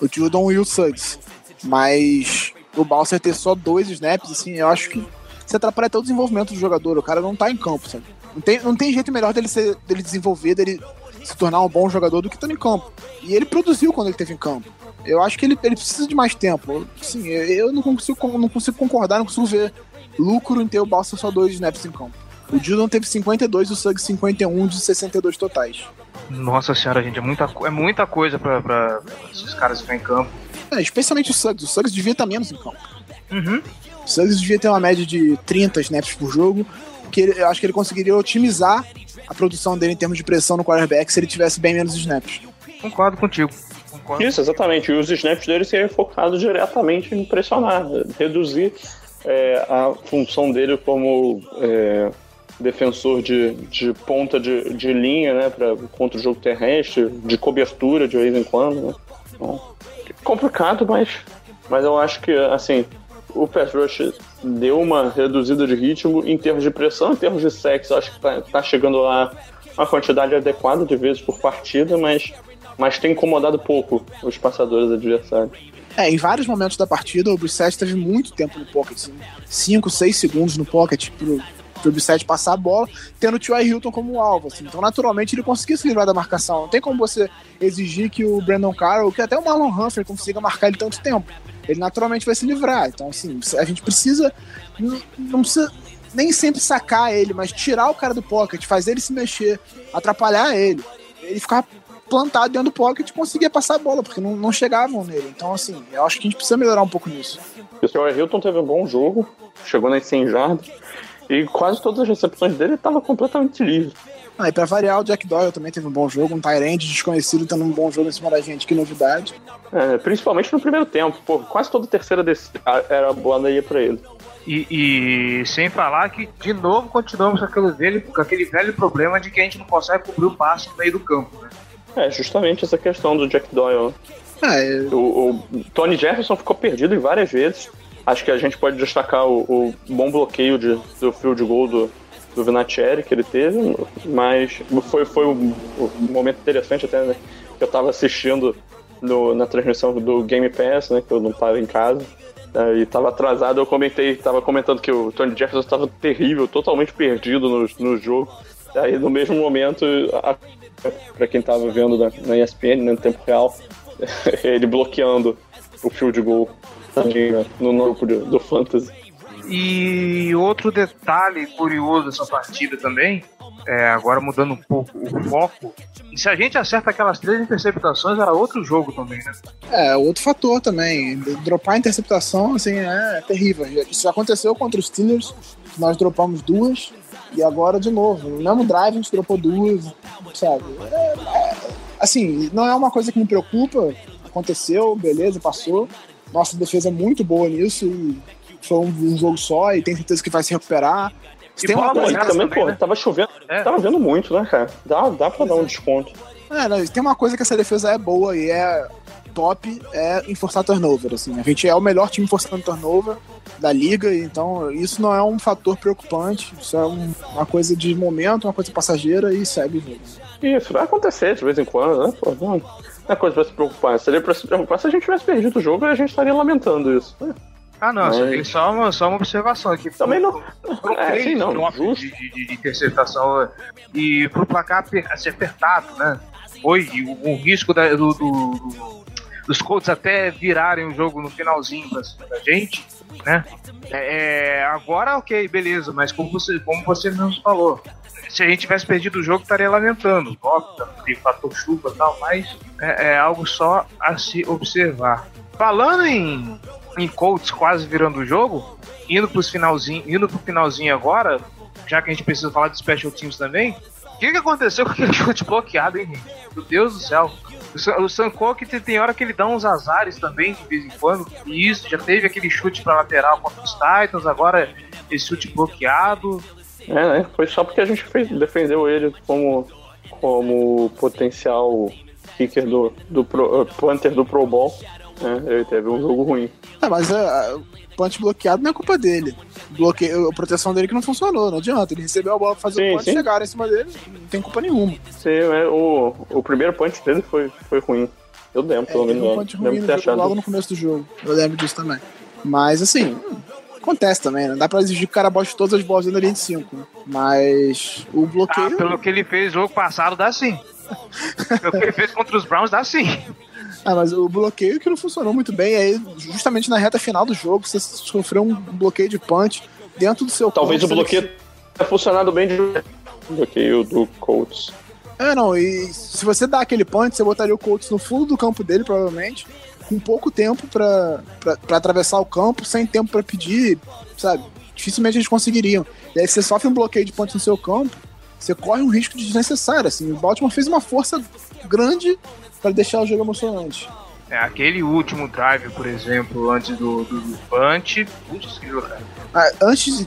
o Judon e o Suggs. Mas o Balsa ter só dois snaps, assim, eu acho que você atrapalha até o desenvolvimento do jogador. O cara não tá em campo, sabe? Não tem, não tem jeito melhor dele, ser, dele desenvolver, dele se tornar um bom jogador do que estando em campo. E ele produziu quando ele esteve em campo. Eu acho que ele, ele precisa de mais tempo. Sim, eu, não, consigo, não consigo concordar, não consigo ver lucro em ter o Balsa só dois snaps em campo. O Judon teve 52 e o Suggs 51 de 62 totais. Nossa senhora, gente, é muita, é muita coisa pra, pra esses caras ficarem em campo. É, especialmente o Suggs. O Suggs devia estar menos em campo. Uhum. O Suggs devia ter uma média de 30 snaps por jogo, que ele- eu acho que ele conseguiria otimizar a produção dele em termos de pressão no quarterback se ele tivesse bem menos snaps. Concordo contigo. Isso, exatamente. E os snaps dele seriam focados diretamente em pressionar, reduzir é, a função dele como é, defensor de, de ponta de, de linha, né, pra, contra o jogo terrestre, de cobertura de vez em quando. Né? Então, complicado, mas, mas eu acho que, assim, o pass rush deu uma reduzida de ritmo em termos de pressão, em termos de sexo, acho que tá, tá chegando lá uma quantidade adequada de vezes por partida, mas, mas tem incomodado pouco os passadores adversários. É, em vários momentos da partida, o Brissett teve muito tempo no pocket, 5, 6 segundos no pocket pro, pro Brissett passar a bola, tendo o T.Y. Hilton como alvo. Assim. Então, naturalmente, ele conseguia se livrar da marcação. Não tem como você exigir que o Brandon Carroll, que até o Marlon Humphrey consiga marcar ele tanto tempo. Ele naturalmente vai se livrar. Então, assim, a gente precisa. Não, não precisa nem sempre sacar ele, mas tirar o cara do pocket, fazer ele se mexer, atrapalhar ele. Ele ficar plantado dentro do pocket e conseguia passar a bola, porque não, não chegavam nele. Então, assim, eu acho que a gente precisa melhorar um pouco nisso. O Sr. Hilton teve um bom jogo, chegou nas 100 jardas, e quase todas as recepções dele estavam completamente livre. Ah, e pra variar, o Jack Doyle também teve um bom jogo, um Tyrande desconhecido tendo um bom jogo em cima da gente, que novidade. É, principalmente no primeiro tempo, pô, quase toda terceira desse, era boa daí pra ele. E, e sem falar que, de novo, continuamos com aquele, velho, com aquele velho problema de que a gente não consegue cobrir o passe no meio do campo, né? É, justamente essa questão do Jack Doyle. É, O, o Tony Jefferson ficou perdido em várias vezes. Acho que a gente pode destacar o, o bom bloqueio de, do field goal do, do Vinatieri que ele teve, mas foi, foi um, um momento interessante até, né? Que eu tava assistindo no- na transmissão do Game Pass, né? Que eu não tava em casa. né, E tava atrasado, eu comentei, tava comentando que o Tony Jefferson estava terrível, totalmente perdido no, no jogo. Aí no mesmo momento, a, pra quem tava vendo na, na ESPN, né, no tempo real, [LAUGHS] ele bloqueando o field goal né, no grupo do, do Fantasy. E outro detalhe curioso dessa partida também, é, agora mudando um pouco o foco, e se a gente acerta aquelas três interceptações, era outro jogo também, né? é, outro fator também. Dropar a interceptação, assim, é terrível. Isso já aconteceu contra os Steelers, nós dropamos duas, e agora de novo. No mesmo drive a gente dropou duas, sabe? É, é, assim, não é uma coisa que me preocupa. Aconteceu, beleza, passou. Nossa defesa é muito boa nisso e foi um, um jogo só e tem certeza que vai se recuperar. Se E tem uma coisa também, também, pô, né? tava chovendo, É. tava vendo muito, né, cara? Dá, dá pra dar um desconto. É, não, tem uma coisa que essa defesa é boa e é top, é em forçar turnover, assim. A gente é o melhor time forçando turnover da liga, então isso não é um fator preocupante, isso é um- uma coisa de momento, uma coisa passageira e segue jogo. Isso, vai acontecer de vez em quando, né? Pô, não, é coisa pra se preocupar. Seria pra se preocupar se a gente tivesse perdido o jogo e a gente estaria lamentando isso. né? Ah, não, Mas- só, uma, só uma observação aqui. Também não- É, sim, não, de, de, de interceptação e pro placar ser apertado, né? Foi o, o risco da- do, do- do- dos Colts até virarem o jogo no finalzinho pra cima da gente, né? É, é, agora, ok, beleza, mas como você, como você mesmo falou, se a gente tivesse perdido o jogo, estaria lamentando. Tem fator chuva e tal, mas é, é algo só a se observar. Falando em, em Colts quase virando o jogo, indo pros finalzinho, indo pro finalzinho agora, já que a gente precisa falar de special teams também, o que, que aconteceu com aquele chute bloqueado, hein? Meu Deus do céu. O Cook tem, hora que ele dá uns azares também, de vez em quando. E isso, já teve aquele chute pra lateral contra os Titans, agora esse chute bloqueado. É, né? Foi só porque a gente fez, defendeu ele como, como potencial kicker do, do pro, uh, punter do Pro Bowl. né? Ele teve um jogo ruim. É, mas é, o punch bloqueado não é culpa dele. Bloqueio, a proteção dele que não funcionou, não adianta. Ele recebeu a bola pra fazer Sim, o punch, sim. chegaram em cima dele, não tem culpa nenhuma. Sim, é, o, o primeiro punch dele foi, foi ruim. Eu lembro, É, pelo teve menos. um punch lembro ruim no ter jogo, logo no começo do jogo. Eu lembro disso também. Mas, assim, acontece também, né? Dá pra exigir que o cara bote todas as bolas dentro da linha de 5. né? Mas o Ah, bloqueio. pelo que ele fez no jogo passado, dá sim. [LAUGHS] pelo que ele fez contra os Browns, dá sim. Ah, mas o bloqueio que não funcionou muito bem. Aí, justamente na reta final do jogo, você sofreu um bloqueio de punch dentro do seu Talvez o campo, você- bloqueio tenha funcionado bem de o bloqueio do Colts. É, não, e se você dá aquele punch, você botaria o Colts no fundo do campo dele, provavelmente, com pouco tempo pra atravessar o campo, sem tempo pra pedir, sabe? Dificilmente eles conseguiriam. E aí você sofre um bloqueio de punch no seu campo, você corre um risco desnecessário, assim. O Baltimore fez uma força grande pra deixar o jogo emocionante. É, aquele último drive, por exemplo, antes do, do, do punch. Putz, que jogar. Ah, antes,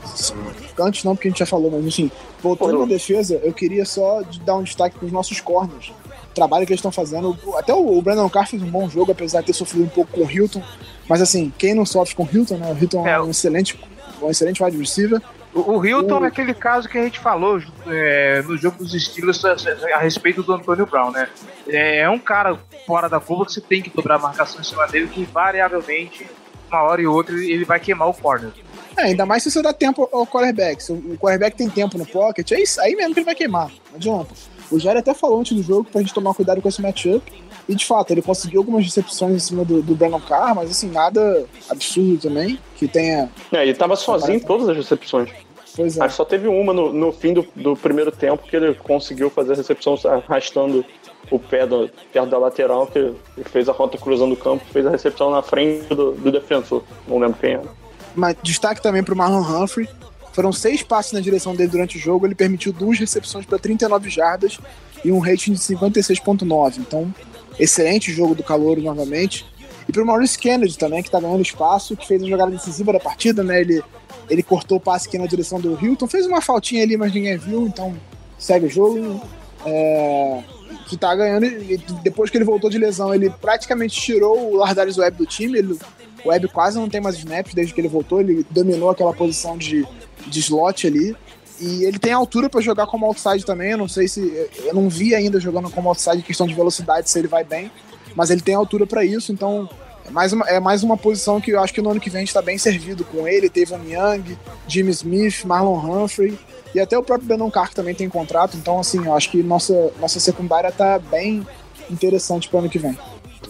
antes não, porque a gente já falou, mas enfim, voltando Pô, na defesa, eu queria só dar um destaque para os nossos corners. O trabalho que eles estão fazendo. Até o, o Brandon Carr fez um bom jogo, apesar de ter sofrido um pouco com o Hilton. Mas assim, quem não sofre com o Hilton, né? O Hilton é, É, um excelente, um excelente wide receiver. O, o Hilton O- é aquele caso que a gente falou é, no jogo dos Steelers a, a respeito do Antônio Brown, né? É, é um cara fora da curva que você tem que dobrar a marcação em cima dele, que variavelmente, uma hora e outra, ele ele vai queimar o corner. É, ainda mais se você dá tempo ao quarterback. Se o quarterback tem tempo no pocket, é isso aí mesmo que ele vai queimar. Não adianta. O Jair até falou antes do jogo pra gente tomar cuidado com esse matchup. E de fato, ele conseguiu algumas recepções em cima do, do Brandon Carr, mas assim, nada absurdo também. Que tenha. É, ele tava sozinho em todas as recepções. Pois é. Acho que só teve uma no, no fim do, do primeiro tempo que ele conseguiu fazer a recepção arrastando o pé do, perto da lateral, que ele fez a rota cruzando o campo, fez a recepção na frente do, do defensor. Não lembro quem era. Mas destaque também pro Marlon Humphrey. Foram seis passes na direção dele durante o jogo. Ele permitiu duas recepções para 39 jardas e um rating de 56,9. Então, excelente jogo do Calouro novamente. E pro Maurice Kennedy também, que tá ganhando espaço, que fez a jogada decisiva da partida, né? Ele, ele cortou o passe aqui na direção do Hilton, fez uma faltinha ali, mas ninguém viu, então segue o jogo. É, que tá ganhando. E depois que ele voltou de lesão, ele praticamente tirou o Lardarius Webb do time. Ele, o Webb quase não tem mais snaps desde que ele voltou. Ele dominou aquela posição de, de slot ali. E ele tem altura pra jogar como outside também. Eu não sei se. Eu não vi ainda jogando como outside questão de velocidade, se ele vai bem. Mas ele tem altura pra isso, então. É mais, uma, é mais uma posição que eu acho que no ano que vem a gente tá bem servido com ele. Teve Young, Jimmy Smith, Marlon Humphrey. E até o próprio Brandon Carr também tem contrato. Então, assim, eu acho que nossa, nossa secundária tá bem interessante pro ano que vem.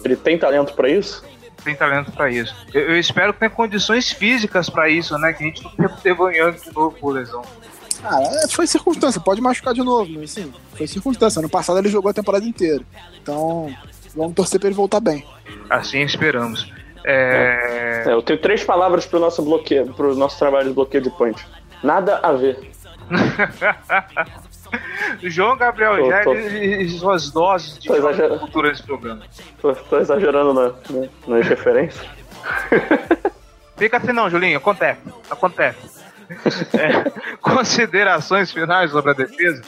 Ele tem talento pra isso? Tem talento pra isso. Eu, eu espero que tenha condições físicas pra isso, né? Que a gente não tenha o Devon Young de novo por lesão. Ah, é, foi circunstância, pode machucar de novo, mas sim, foi circunstância. Ano passado ele jogou a temporada inteira. Então, vamos torcer pra ele voltar bem. Assim esperamos. É... É, eu tenho três palavras pro nosso bloqueio, pro nosso trabalho de bloqueio de punch. Nada a ver. [LAUGHS] João Gabriel Tô- já tô- e, suas doses de Tô exagerando. cultura desse programa. Tô, tô exagerando na, na- nas referências. [LAUGHS] Fica assim não, Julinho, acontece. Acontece. [LAUGHS] É, considerações finais sobre a defesa?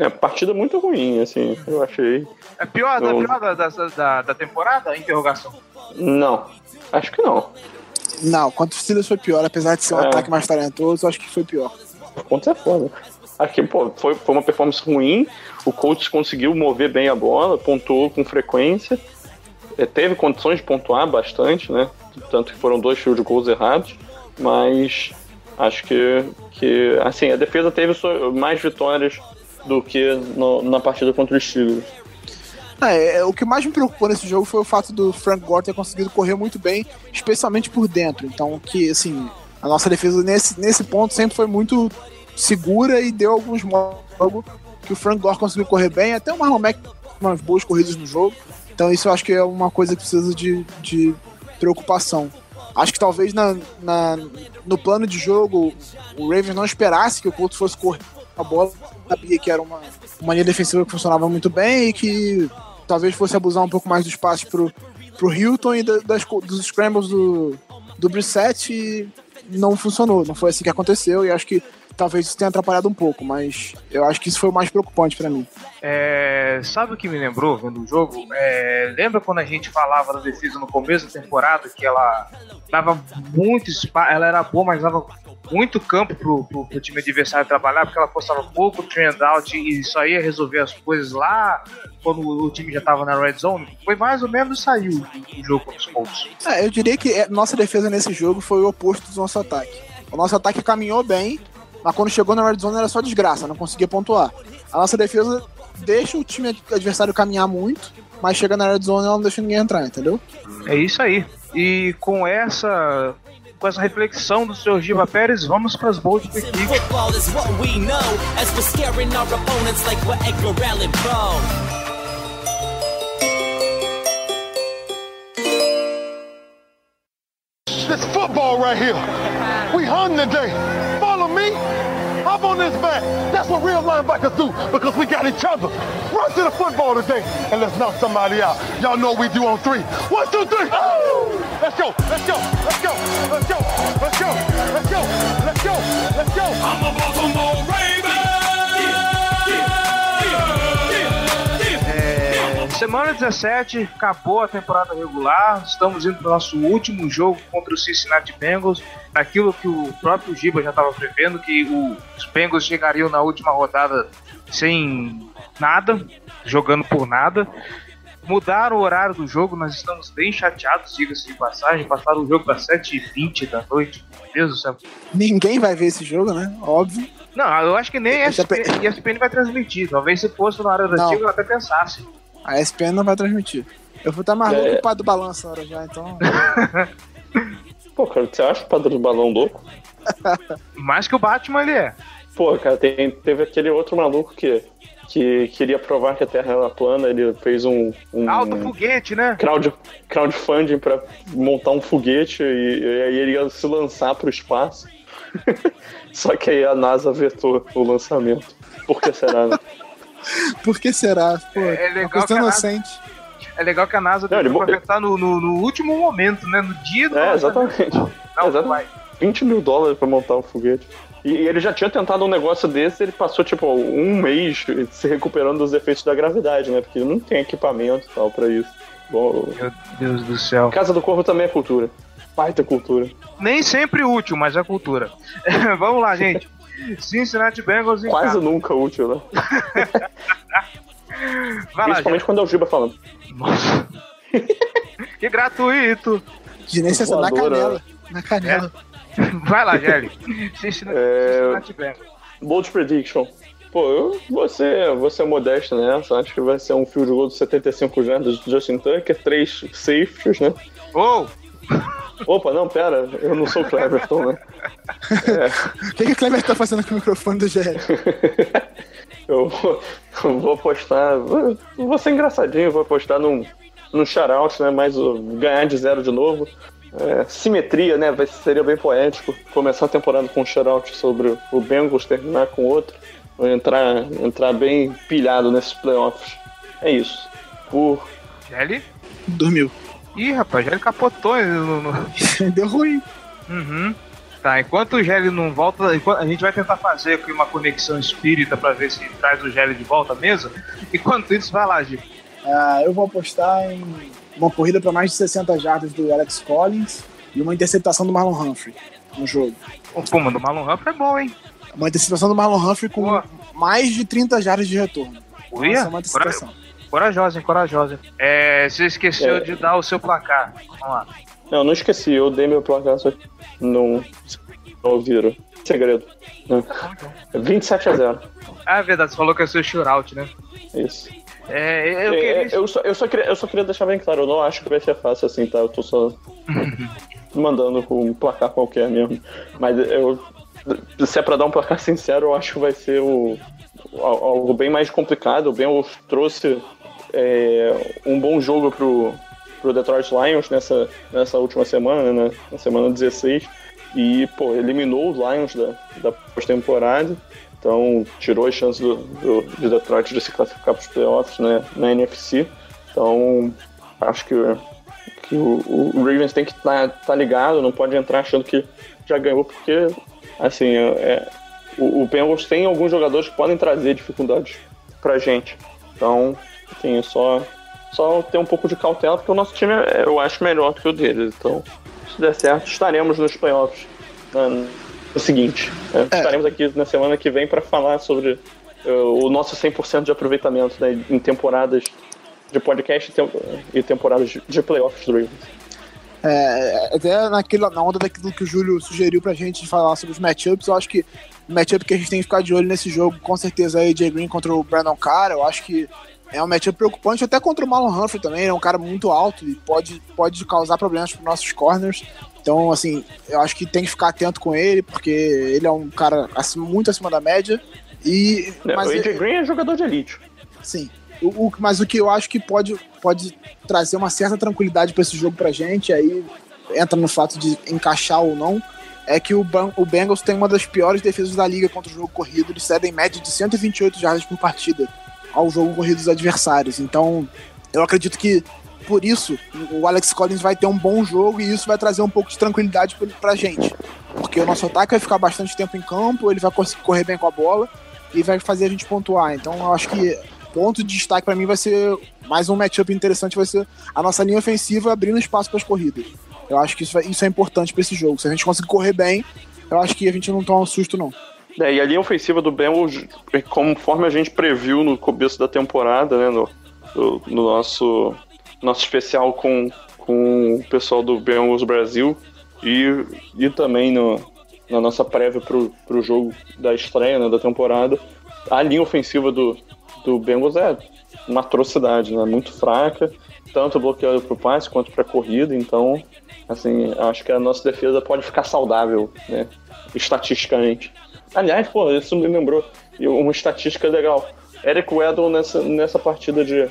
É, partida muito ruim, assim, eu achei. É pior, da, Não. pior da, da, da, da temporada? Interrogação. Não, acho que não. Não, contra o Steelers foi pior, apesar de ser um É. ataque mais talentoso, acho que foi pior. Pontos é foda. Aqui, pô, foi, foi uma performance ruim. O coach conseguiu mover bem a bola, pontuou com frequência. É, teve condições de pontuar bastante, né? Tanto que foram dois field goals errados. Mas acho que, que assim, a defesa teve mais vitórias do que no- na partida contra os Steelers. É, é, o que mais me preocupou nesse jogo foi o fato do Frank Gore ter conseguido correr muito bem, especialmente por dentro. Então, que assim, a nossa defesa nesse, nesse ponto sempre foi muito segura e deu alguns jogos que o Frank Gore conseguiu correr bem, até o Marlon Mack umas boas corridas no jogo. Então, isso eu acho que é uma coisa que precisa de, de preocupação. Acho que talvez na, na- no plano de jogo o Ravens não esperasse que o Colts fosse correr a bola, sabia que era uma, uma linha defensiva que funcionava muito bem e que talvez fosse abusar um pouco mais do espaço pro, pro Hilton e da- das, dos scrambles do, do Brissett e não funcionou. Não foi assim que aconteceu e acho que talvez isso tenha atrapalhado um pouco, mas eu acho que isso foi o mais preocupante pra mim. É, sabe o que me lembrou vendo o jogo? É, lembra quando a gente falava da defesa no começo da temporada que ela dava muito espaço, ela era boa, mas dava muito campo pro, pro, pro time adversário trabalhar, porque ela postava pouco trend out e só ia resolver as coisas lá quando o time já tava na red zone? Foi mais ou menos saiu o jogo contra os Colts. É, eu diria que é, nossa defesa nesse jogo foi o oposto do nosso ataque. O nosso ataque caminhou bem, mas quando chegou na red zone era só desgraça, não conseguia pontuar. A nossa defesa deixa o time adversário caminhar muito, mas chega na red zone e ela não deixa ninguém entrar, entendeu? É isso aí. E com essa com essa reflexão do Sr. Giba Pérez, vamos para as bold Poe. This football right here. We hung today. Me. Hop on this back. That's what real linebackers do because we got each other. Run to the football today and let's knock somebody out. Y'all know we do on three. One, two, three. Oh! Let's go. Let's go. Let's go. Let's go. Let's go. Let's go. Let's go. Let's go. I'm a Baltimore Raven. Semana 17, acabou a temporada regular. Estamos indo para o nosso último jogo contra o Cincinnati Bengals. Aquilo que o próprio Giba já estava prevendo, que o- os Bengals chegariam na última rodada sem nada, jogando por nada. Mudaram o horário do jogo, nós estamos bem chateados, diga-se de passagem. Passaram o jogo para 7h20 da noite. Meu Deus do céu. Ninguém vai ver esse jogo, né? Óbvio. Não, eu acho que nem a ESPN, ESPN vai transmitir. Talvez se fosse na hora da antiga, eu até pensasse. A ESPN não vai transmitir. Eu vou estar mais É. louco que o pai do balanço na hora já, então. [LAUGHS] Pô, cara, você acha o padrão do balão louco? [LAUGHS] Mais que o Batman ele é. Pô, cara, tem- teve aquele outro maluco que, que queria provar que a Terra era plana, ele fez um, um Alto foguete, né? crowd, crowdfunding pra montar um foguete e, e aí ele ia se lançar pro espaço. [LAUGHS] Só que aí a NASA vetou o lançamento. Por que será? [LAUGHS] Por que será? Pô, É é legal uma coisa que a NASA- inocente. É legal que a NASA Não, ele deixou mo- pra no, no, no último momento, né? No dia do É, exatamente. Não, não [LAUGHS] Exatamente. vai. 20 mil dólares pra montar um foguete. E, e ele já tinha tentado um negócio desse, ele passou, tipo, um mês se recuperando dos efeitos da gravidade, né? Porque não tem equipamento e tal pra isso. Bom, Meu Deus do céu. Casa do Corvo também é cultura. Baita cultura. Nem sempre útil, mas é cultura. [LAUGHS] Vamos lá, gente. Cincinnati Bengals em Quase casa. nunca útil, né? [LAUGHS] Vai lá, Principalmente quando é o Giba falando. Nossa. [LAUGHS] que gratuito. Desnecessário na Voadora. canela. Na canela. Vai lá, Gelli. Cincinnati, É. Cincinnati Bengals. Bold Prediction. Pô, eu vou ser, vou ser modesto nessa. Acho que vai ser um field goal de 75 jardas do Justin Tucker, três safeties, né? Oh, Opa, não, pera, eu não sou o Cleverton, né? O que, que o Cleber tá fazendo com o microfone do GL? [LAUGHS] Eu vou, eu vou apostar. Vou, vou ser engraçadinho, vou apostar num, num shoutout, né? Mas ganhar de zero de novo. É, simetria, né? Vai, seria bem poético. Começar a temporada com um shoutout sobre o Bengals, terminar com outro. Vou entrar, entrar bem pilhado nesses playoffs. É isso. Por. Gelli. Dormiu. Ih, rapaz, Gelli capotou. No, no... [LAUGHS] Deu ruim. Uhum. Tá, enquanto o Gelli não volta, a gente vai tentar fazer aqui uma conexão espírita pra ver se traz o Gelli de volta mesa. Enquanto isso, vai lá, Gil. Ah, eu vou apostar em uma corrida para mais de 60 jardas do Alex Collins e uma interceptação do Marlon Humphrey no jogo. Pô, mano, o Marlon Humphrey é bom, hein? Uma interceptação do Marlon Humphrey com Boa. mais de 30 jardas de retorno. Uia, Essa é uma interceptação. Corajosa, hein? Corajosa. É, você esqueceu É. de dar o seu placar. Vamos lá. Não, não esqueci, eu dei meu placar, só que não, não ouviram. Segredo. Né? 27 a 0. Ah, é verdade, você falou que é o seu shootout, né? Isso. É, eu É, queria. eu, só, eu, só queria, eu só queria deixar bem claro, eu não acho que vai ser fácil assim, tá? Eu tô só [LAUGHS] mandando com um placar qualquer mesmo. Mas eu, se é pra dar um placar sincero, eu acho que vai ser o, al- algo bem mais complicado. O Bengals trouxe é, um bom jogo pro, pro Detroit Lions nessa, nessa última semana, né? Na semana 16. E, pô, eliminou os Lions da, da pós-temporada. Então, tirou as chances do, do, de Detroit de se classificar para os playoffs né, na NFC. Então, acho que, que o, o Ravens tem que estar tá, tá ligado, não pode entrar achando que já ganhou, porque, assim, é, o, o Bengals tem alguns jogadores que podem trazer dificuldades pra gente. Então, é só, só ter um pouco de cautela, porque o nosso time é, eu acho melhor que o deles. Então, se der certo, estaremos nos playoffs no seguinte. Né? É. Estaremos aqui na semana que vem para falar sobre uh, o nosso 100% de aproveitamento né, em temporadas de podcast e temporadas de playoffs do Ravens. É, até naquela, na onda daquilo que o Júlio sugeriu pra gente de falar sobre os matchups, eu acho que o matchup que a gente tem que ficar de olho nesse jogo, com certeza, é AJ Green contra o Brandon Carr. Eu acho que é um matchup preocupante, até contra o Marlon Humphrey também. é um cara muito alto e pode, pode causar problemas para nossos corners. Então, assim, eu acho que tem que ficar atento com ele, porque ele é um cara acima, muito acima da média. E, é, mas o AJ Green é jogador de elite. Sim. O, o, mas o que eu acho que pode, pode trazer uma certa tranquilidade para esse jogo pra gente, aí entra no fato de encaixar ou não, é que o, o Bengals tem uma das piores defesas da liga contra o jogo corrido. Eles cedem média de 128 jardas por partida ao jogo corrido dos adversários. Então, eu acredito que por isso o Alex Collins vai ter um bom jogo e isso vai trazer um pouco de tranquilidade pra gente. Porque o nosso ataque vai ficar bastante tempo em campo, ele vai conseguir correr bem com a bola e vai fazer a gente pontuar. Então, eu acho que ponto de destaque para mim vai ser mais um matchup interessante, vai ser a nossa linha ofensiva abrindo espaço para as corridas. Eu acho que isso, isso é importante para esse jogo. Se a gente conseguir correr bem, eu acho que a gente não toma um susto, não. É, e a linha ofensiva do Bengals, conforme a gente previu no começo da temporada, né, no, no, no nosso, nosso especial com, com o pessoal do Bengals Brasil e, e também no, na nossa prévia pro, pro jogo da estreia né, da temporada, a linha ofensiva do, do Bengals é uma atrocidade, né? Muito fraca, tanto bloqueado para o passe quanto para a corrida, então, assim, acho que a nossa defesa pode ficar saudável, né? Estatisticamente. Aliás, pô, isso me lembrou uma estatística legal. Eric Weddle nessa, nessa partida de,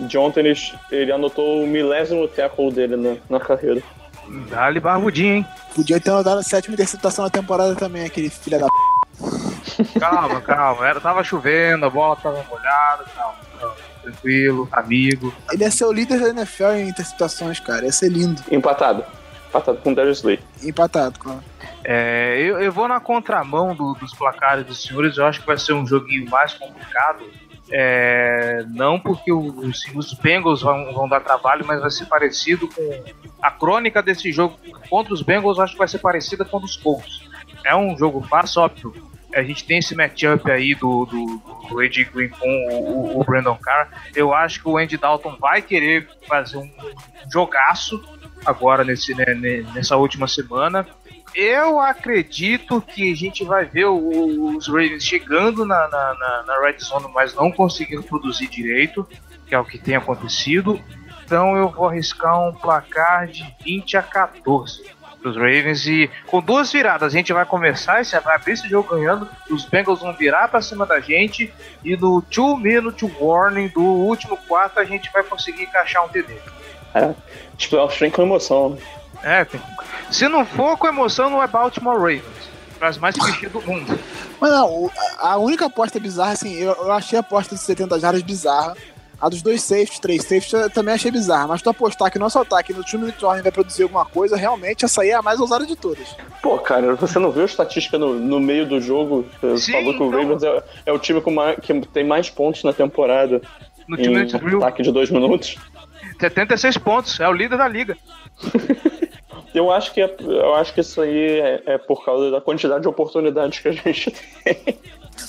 de ontem, ele, ele anotou o milésimo tackle dele na, na carreira. Dá-lhe barbudinho, hein? Podia ter dado a sétima interceptação na temporada também, aquele filho da Calma, calma. Era, tava chovendo, a bola tava molhada, calma, calma. Tranquilo, amigo. Ele é seu líder da NFL em interceptações, cara. Ia ser lindo. Empatado. Empatado com o Darius Lee. Empatado, claro. É, eu, eu vou na contramão do, dos placares dos senhores. Eu acho que vai ser um joguinho mais complicado. É, não porque os, os Bengals vão, vão, dar trabalho, mas vai ser parecido com a crônica desse jogo contra os Bengals. Eu acho que vai ser parecida com os Colts. É um jogo fácil, óbvio a gente tem esse matchup aí do, do, do Ed Green com o, o, Brandon Carr. Eu acho que o Andy Dalton vai querer fazer um jogaço agora nesse, né, nessa última semana. Eu acredito que a gente vai ver os Ravens chegando na, na, na, na Red Zone, mas não conseguindo produzir direito, que é o que tem acontecido. Então eu vou arriscar um placar de 20 a 14 dos Ravens e com duas viradas a gente vai começar, esse, vai abrir esse jogo ganhando, os Bengals vão virar para cima da gente e no 2 minute warning do último quarto a gente vai conseguir encaixar um TD. É, os playoffs vem com emoção. É, tem... se não for com emoção não é Baltimore Ravens. Traz mais clichê do mundo. Mas não, a única aposta bizarra, assim, eu, eu achei a aposta de 70 jardas bizarra. A dos dois safes, três safes, eu também achei bizarra. Mas tu apostar que nosso ataque no time do vai produzir alguma coisa, realmente essa aí é a mais ousada de todas. Pô, cara, você não viu a estatística no, no meio do jogo? Você falou que o então... Ravens é, é, o time com mais, que tem mais pontos na temporada. No time em ataque de dois minutos. 76 pontos, é o líder da liga. [LAUGHS] eu acho que, é, eu acho que isso aí é, é por causa da quantidade de oportunidades que a gente [LAUGHS] tem.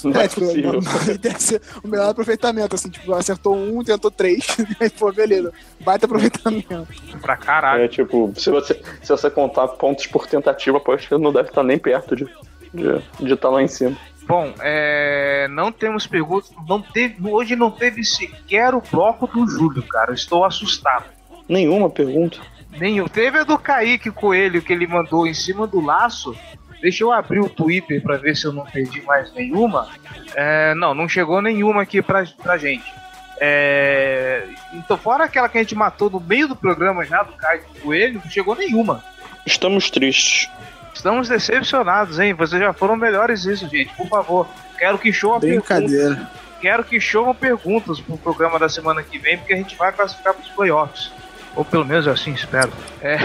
Não é, é tipo, possível. deve ser o melhor aproveitamento, assim, tipo, acertou um, tentou três, [LAUGHS] aí, pô, beleza, baita aproveitamento. Pra caralho. É, tipo, se você, se você contar pontos por tentativa, pode que não deve estar nem perto de estar de, de tá lá em cima. Bom, é, não temos perguntas, não teve, hoje não teve sequer o bloco do Júlio, cara, estou assustado. Nenhuma pergunta? Nenhum. Teve a do Kaique Coelho que ele mandou em cima do laço, Deixa eu abrir o Twitter para ver se eu não perdi mais nenhuma. É, não, não chegou nenhuma aqui pra, pra gente. É, então, fora aquela que a gente matou no meio do programa já, do Caio Coelho, não chegou nenhuma. Estamos tristes. Estamos decepcionados, hein? Vocês já foram melhores isso, gente. Por favor, quero que show a Brincadeira. Pergunta. quero que chovam perguntas pro programa da semana que vem, porque a gente vai classificar pros playoffs. Ou pelo menos assim, espero. É,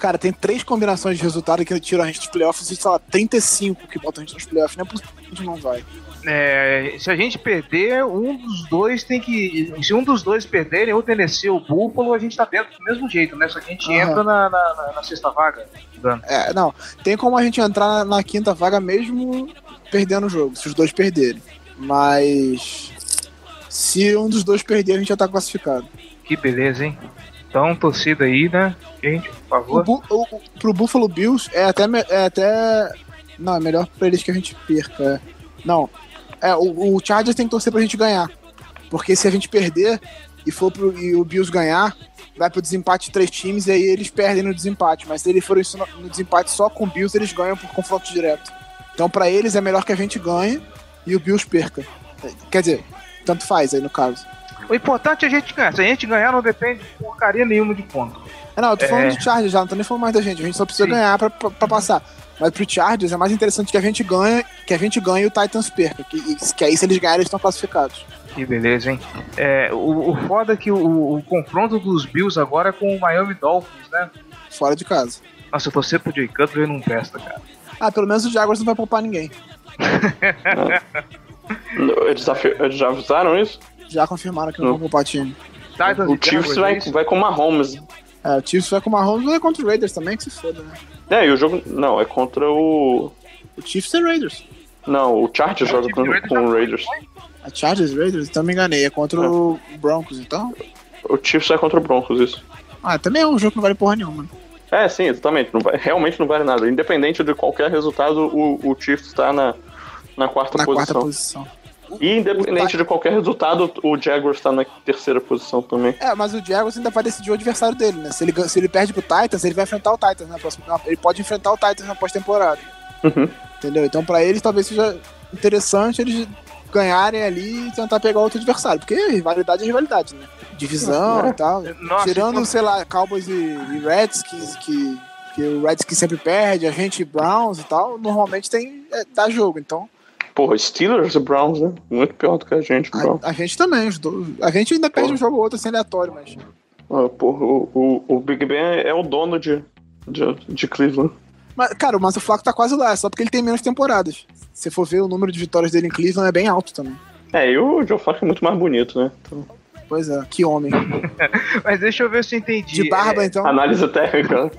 Cara, tem três combinações de resultado que tiram a gente dos playoffs e, sei lá, 35 que botam a gente nos playoffs. Não é possível que a gente não vai. É, se a gente perder, um dos dois tem que. Se um dos dois perderem, ou Tennessee ou Buffalo, a gente tá dentro do mesmo jeito, né? Só que a gente Aham. entra na, na, na- sexta vaga. É, não. Tem como a gente entrar na, quinta vaga mesmo perdendo o jogo, se os dois perderem. Mas. Se um dos dois perder, a gente já tá classificado. Que beleza, hein? Então, torcida aí, né? Gente, por O, favor. O, o- pro Buffalo Bills é até, é até. Não, é melhor pra eles que a gente perca. é. Não. É, o, o Chargers tem que torcer pra gente ganhar. Porque se a gente perder e for pro, e o Bills ganhar, vai pro desempate de três times e aí eles perdem no desempate. Mas se eles forem no, no desempate só com o Bills, eles ganham por confronto direto. Então pra eles é melhor que a gente ganhe e o Bills perca. Quer dizer, tanto faz aí no caso. O importante é a gente ganhar. Se a gente ganhar, não depende de porcaria nenhuma de ponto. É, Não, eu tô falando É. do Chargers já, não tô nem falando mais da gente. A gente só precisa Sim. ganhar pra, pra, pra passar. Mas pro Chargers é mais interessante que a gente ganhe, que a gente ganhe e o Titans perca. Que, que aí se eles ganharem, eles estão classificados. Que beleza, hein? É, o, o foda é que o, o confronto dos Bills agora é com o Miami Dolphins, né? Fora de casa. Nossa, eu torcer pro Jay Cutler não presta, cara. Ah, pelo menos o Jaguars não vai poupar ninguém. Eles, já avisaram isso? Já confirmaram que não Não. vão poupar time. Titans O e Chiefs vai, é vai com o Mahomes. É, o Chiefs vai com o Mahomes ou é contra o Raiders também, que se foda, né? É, e o jogo. Não, é contra o. O Chiefs é Raiders. Não, o Chargers É, o joga Chiefs com, e Raiders com o Raiders. A Chargers Raiders? Então me enganei. É contra o Broncos, então. O Chiefs vai contra o Broncos, isso. Ah, também é um jogo que não vale porra nenhuma. É, sim, exatamente. Não vai- realmente não vale nada. Independente de qualquer resultado, o, o Chiefs está na, na quarta Na quarta posição. E independente de qualquer resultado, o Jaguars está na terceira posição também. É, mas o Jaguars ainda vai decidir o adversário dele, né? Se ele, se ele perde pro Titans, ele vai enfrentar o Titans na próxima. Ele pode enfrentar o Titans na pós-temporada. Uhum. Entendeu? Então, pra eles, talvez seja interessante eles ganharem ali e tentar pegar outro adversário. Porque rivalidade é rivalidade, né? Divisão e tal. Nossa, Tirando, então- sei lá, Cowboys e, e Redskins, que, que o Redskins sempre perde, a gente e Browns e tal, normalmente tem. É, dá jogo. Então, Porra, Steelers e Browns, né? Muito pior do que a gente, Brown. a, a gente também. A gente ainda perde Porra. um jogo ou outro assim aleatório, mas. Ah, porra, o, o, o Big Ben é o dono de, de, de Cleveland. Mas, cara, mas o Flaco tá quase lá, só porque ele tem menos temporadas. Se for ver o número de vitórias dele em Cleveland é bem alto também. É, e o Joe Flacco é muito mais bonito, né? Então, Pois é, que homem. [LAUGHS] Mas deixa eu ver se eu entendi. De barba, É, então. análise técnica. né?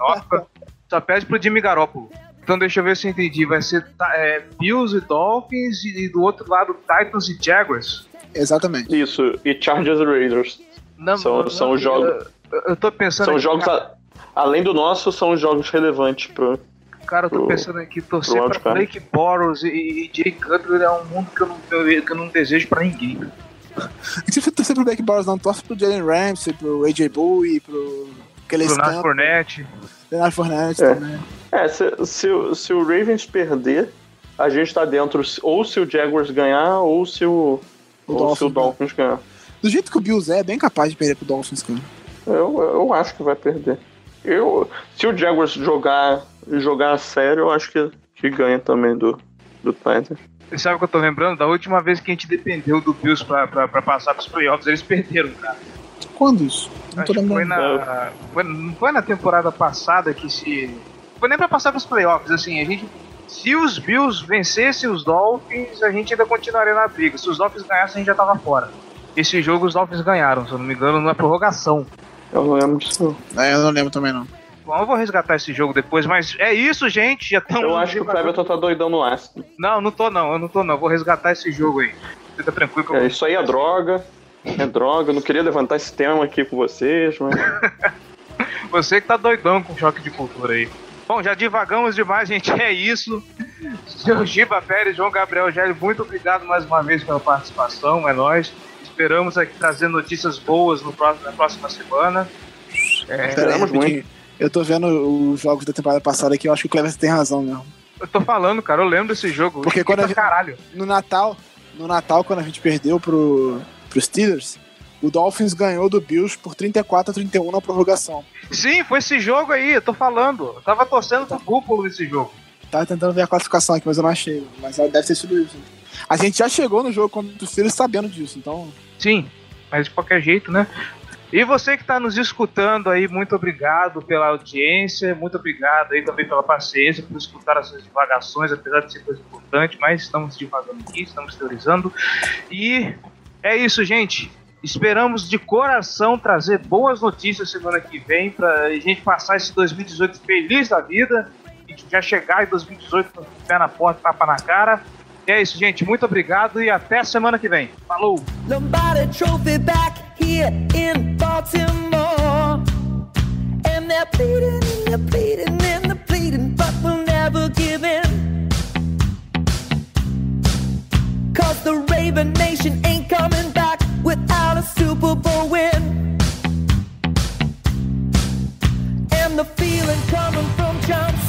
nossa, só pede pro Jimmy Garoppolo. Então deixa eu ver se eu entendi. Vai ser tá, é, Bills e Dolphins e, e do outro lado Titans e Jaguars. Exatamente. Isso, e Chargers e Raiders. Não, São- não, são não, jogos- Eu, eu tô pensando. São aqui, jogos, Cara, a- além do nosso, são jogos relevantes pro. cara, eu tô pro- pensando aqui. Torcer pro pra. Blake Boros e, e Jay Cutler é um mundo que eu não, que eu não desejo pra ninguém. [LAUGHS] Se você torcer pro Black Bars, não torce pro Jalen Ramsey, pro AJ Bowie, pro Kelly Pro Nath Scamp, Fournette. Leonard Fournette É. também. É, se, se, o- se o Ravens perder, a gente tá dentro, ou se o Jaguars ganhar, ou se o, O ou se o Dolphins, Dolphins ganhar. Do jeito que o Bills é, é bem capaz de perder pro Dolphins, cara. Eu, eu acho que vai perder. Eu, se o Jaguars jogar, jogar a sério, eu acho que, que ganha também do, do Titans. Você sabe o que eu tô lembrando? Da última vez que a gente dependeu do Bills pra, pra, pra passar pros playoffs, eles perderam, cara. Quando isso? Não Acho tô que foi lembrando. na, foi- não foi na temporada passada que se. Foi nem pra passar pros playoffs, assim, a gente. Se os Bills vencessem os Dolphins, a gente ainda continuaria na briga. Se os Dolphins ganhassem, a gente já tava fora. Esse jogo os Dolphins ganharam, se eu não me engano, na prorrogação. Eu não lembro disso. não. É, eu não lembro também, não. Bom, eu vou resgatar esse jogo depois, mas é isso, gente. Já. Eu acho que o Cleberton tá doidão no ácido. Não, não tô não, eu não tô não. Vou resgatar esse jogo aí. Fica tranquilo que eu É, isso aí é droga. É droga. Eu não queria levantar esse tema aqui com vocês, mas. [LAUGHS] Você que tá doidão com choque de cultura aí. Bom, já divagamos demais, gente. É isso. Seu Giba Pérez, João Gabriel Gelli, muito obrigado mais uma vez pela participação. É nóis. Esperamos aqui trazer notícias boas no próximo, na próxima semana. É, Esperamos rapidinho. Eu tô vendo os jogos da temporada passada aqui, eu acho que o Clever tem razão mesmo. eu tô falando, cara, eu lembro desse jogo. Porque quando a pra gente- caralho. No Natal, no Natal, quando a gente perdeu pro, pro Steelers, o Dolphins ganhou do Bills por 34 a 31 na prorrogação. Sim, foi esse jogo aí, eu tô falando. Eu tava torcendo pro Búfalo nesse jogo. Tava tentando ver a classificação aqui, mas eu não achei. Mas deve ter sido isso. A gente já chegou no jogo contra o Steelers sabendo disso, então. Sim, mas de qualquer jeito, né? E você que está nos escutando aí, muito obrigado pela audiência, muito obrigado aí também pela paciência, por escutar essas divagações, apesar de ser coisa importante, mas estamos divagando aqui, estamos teorizando. E é isso, gente. Esperamos de coração trazer boas notícias semana que vem para a gente passar esse 2018 feliz da vida e já chegar em 2018 com pé na porta, tapa na cara. E é isso, gente. Muito obrigado e até semana que vem. Falou! Cause the Raven Nation ain't coming back without a Super Bowl win. And the feeling coming from Johnson.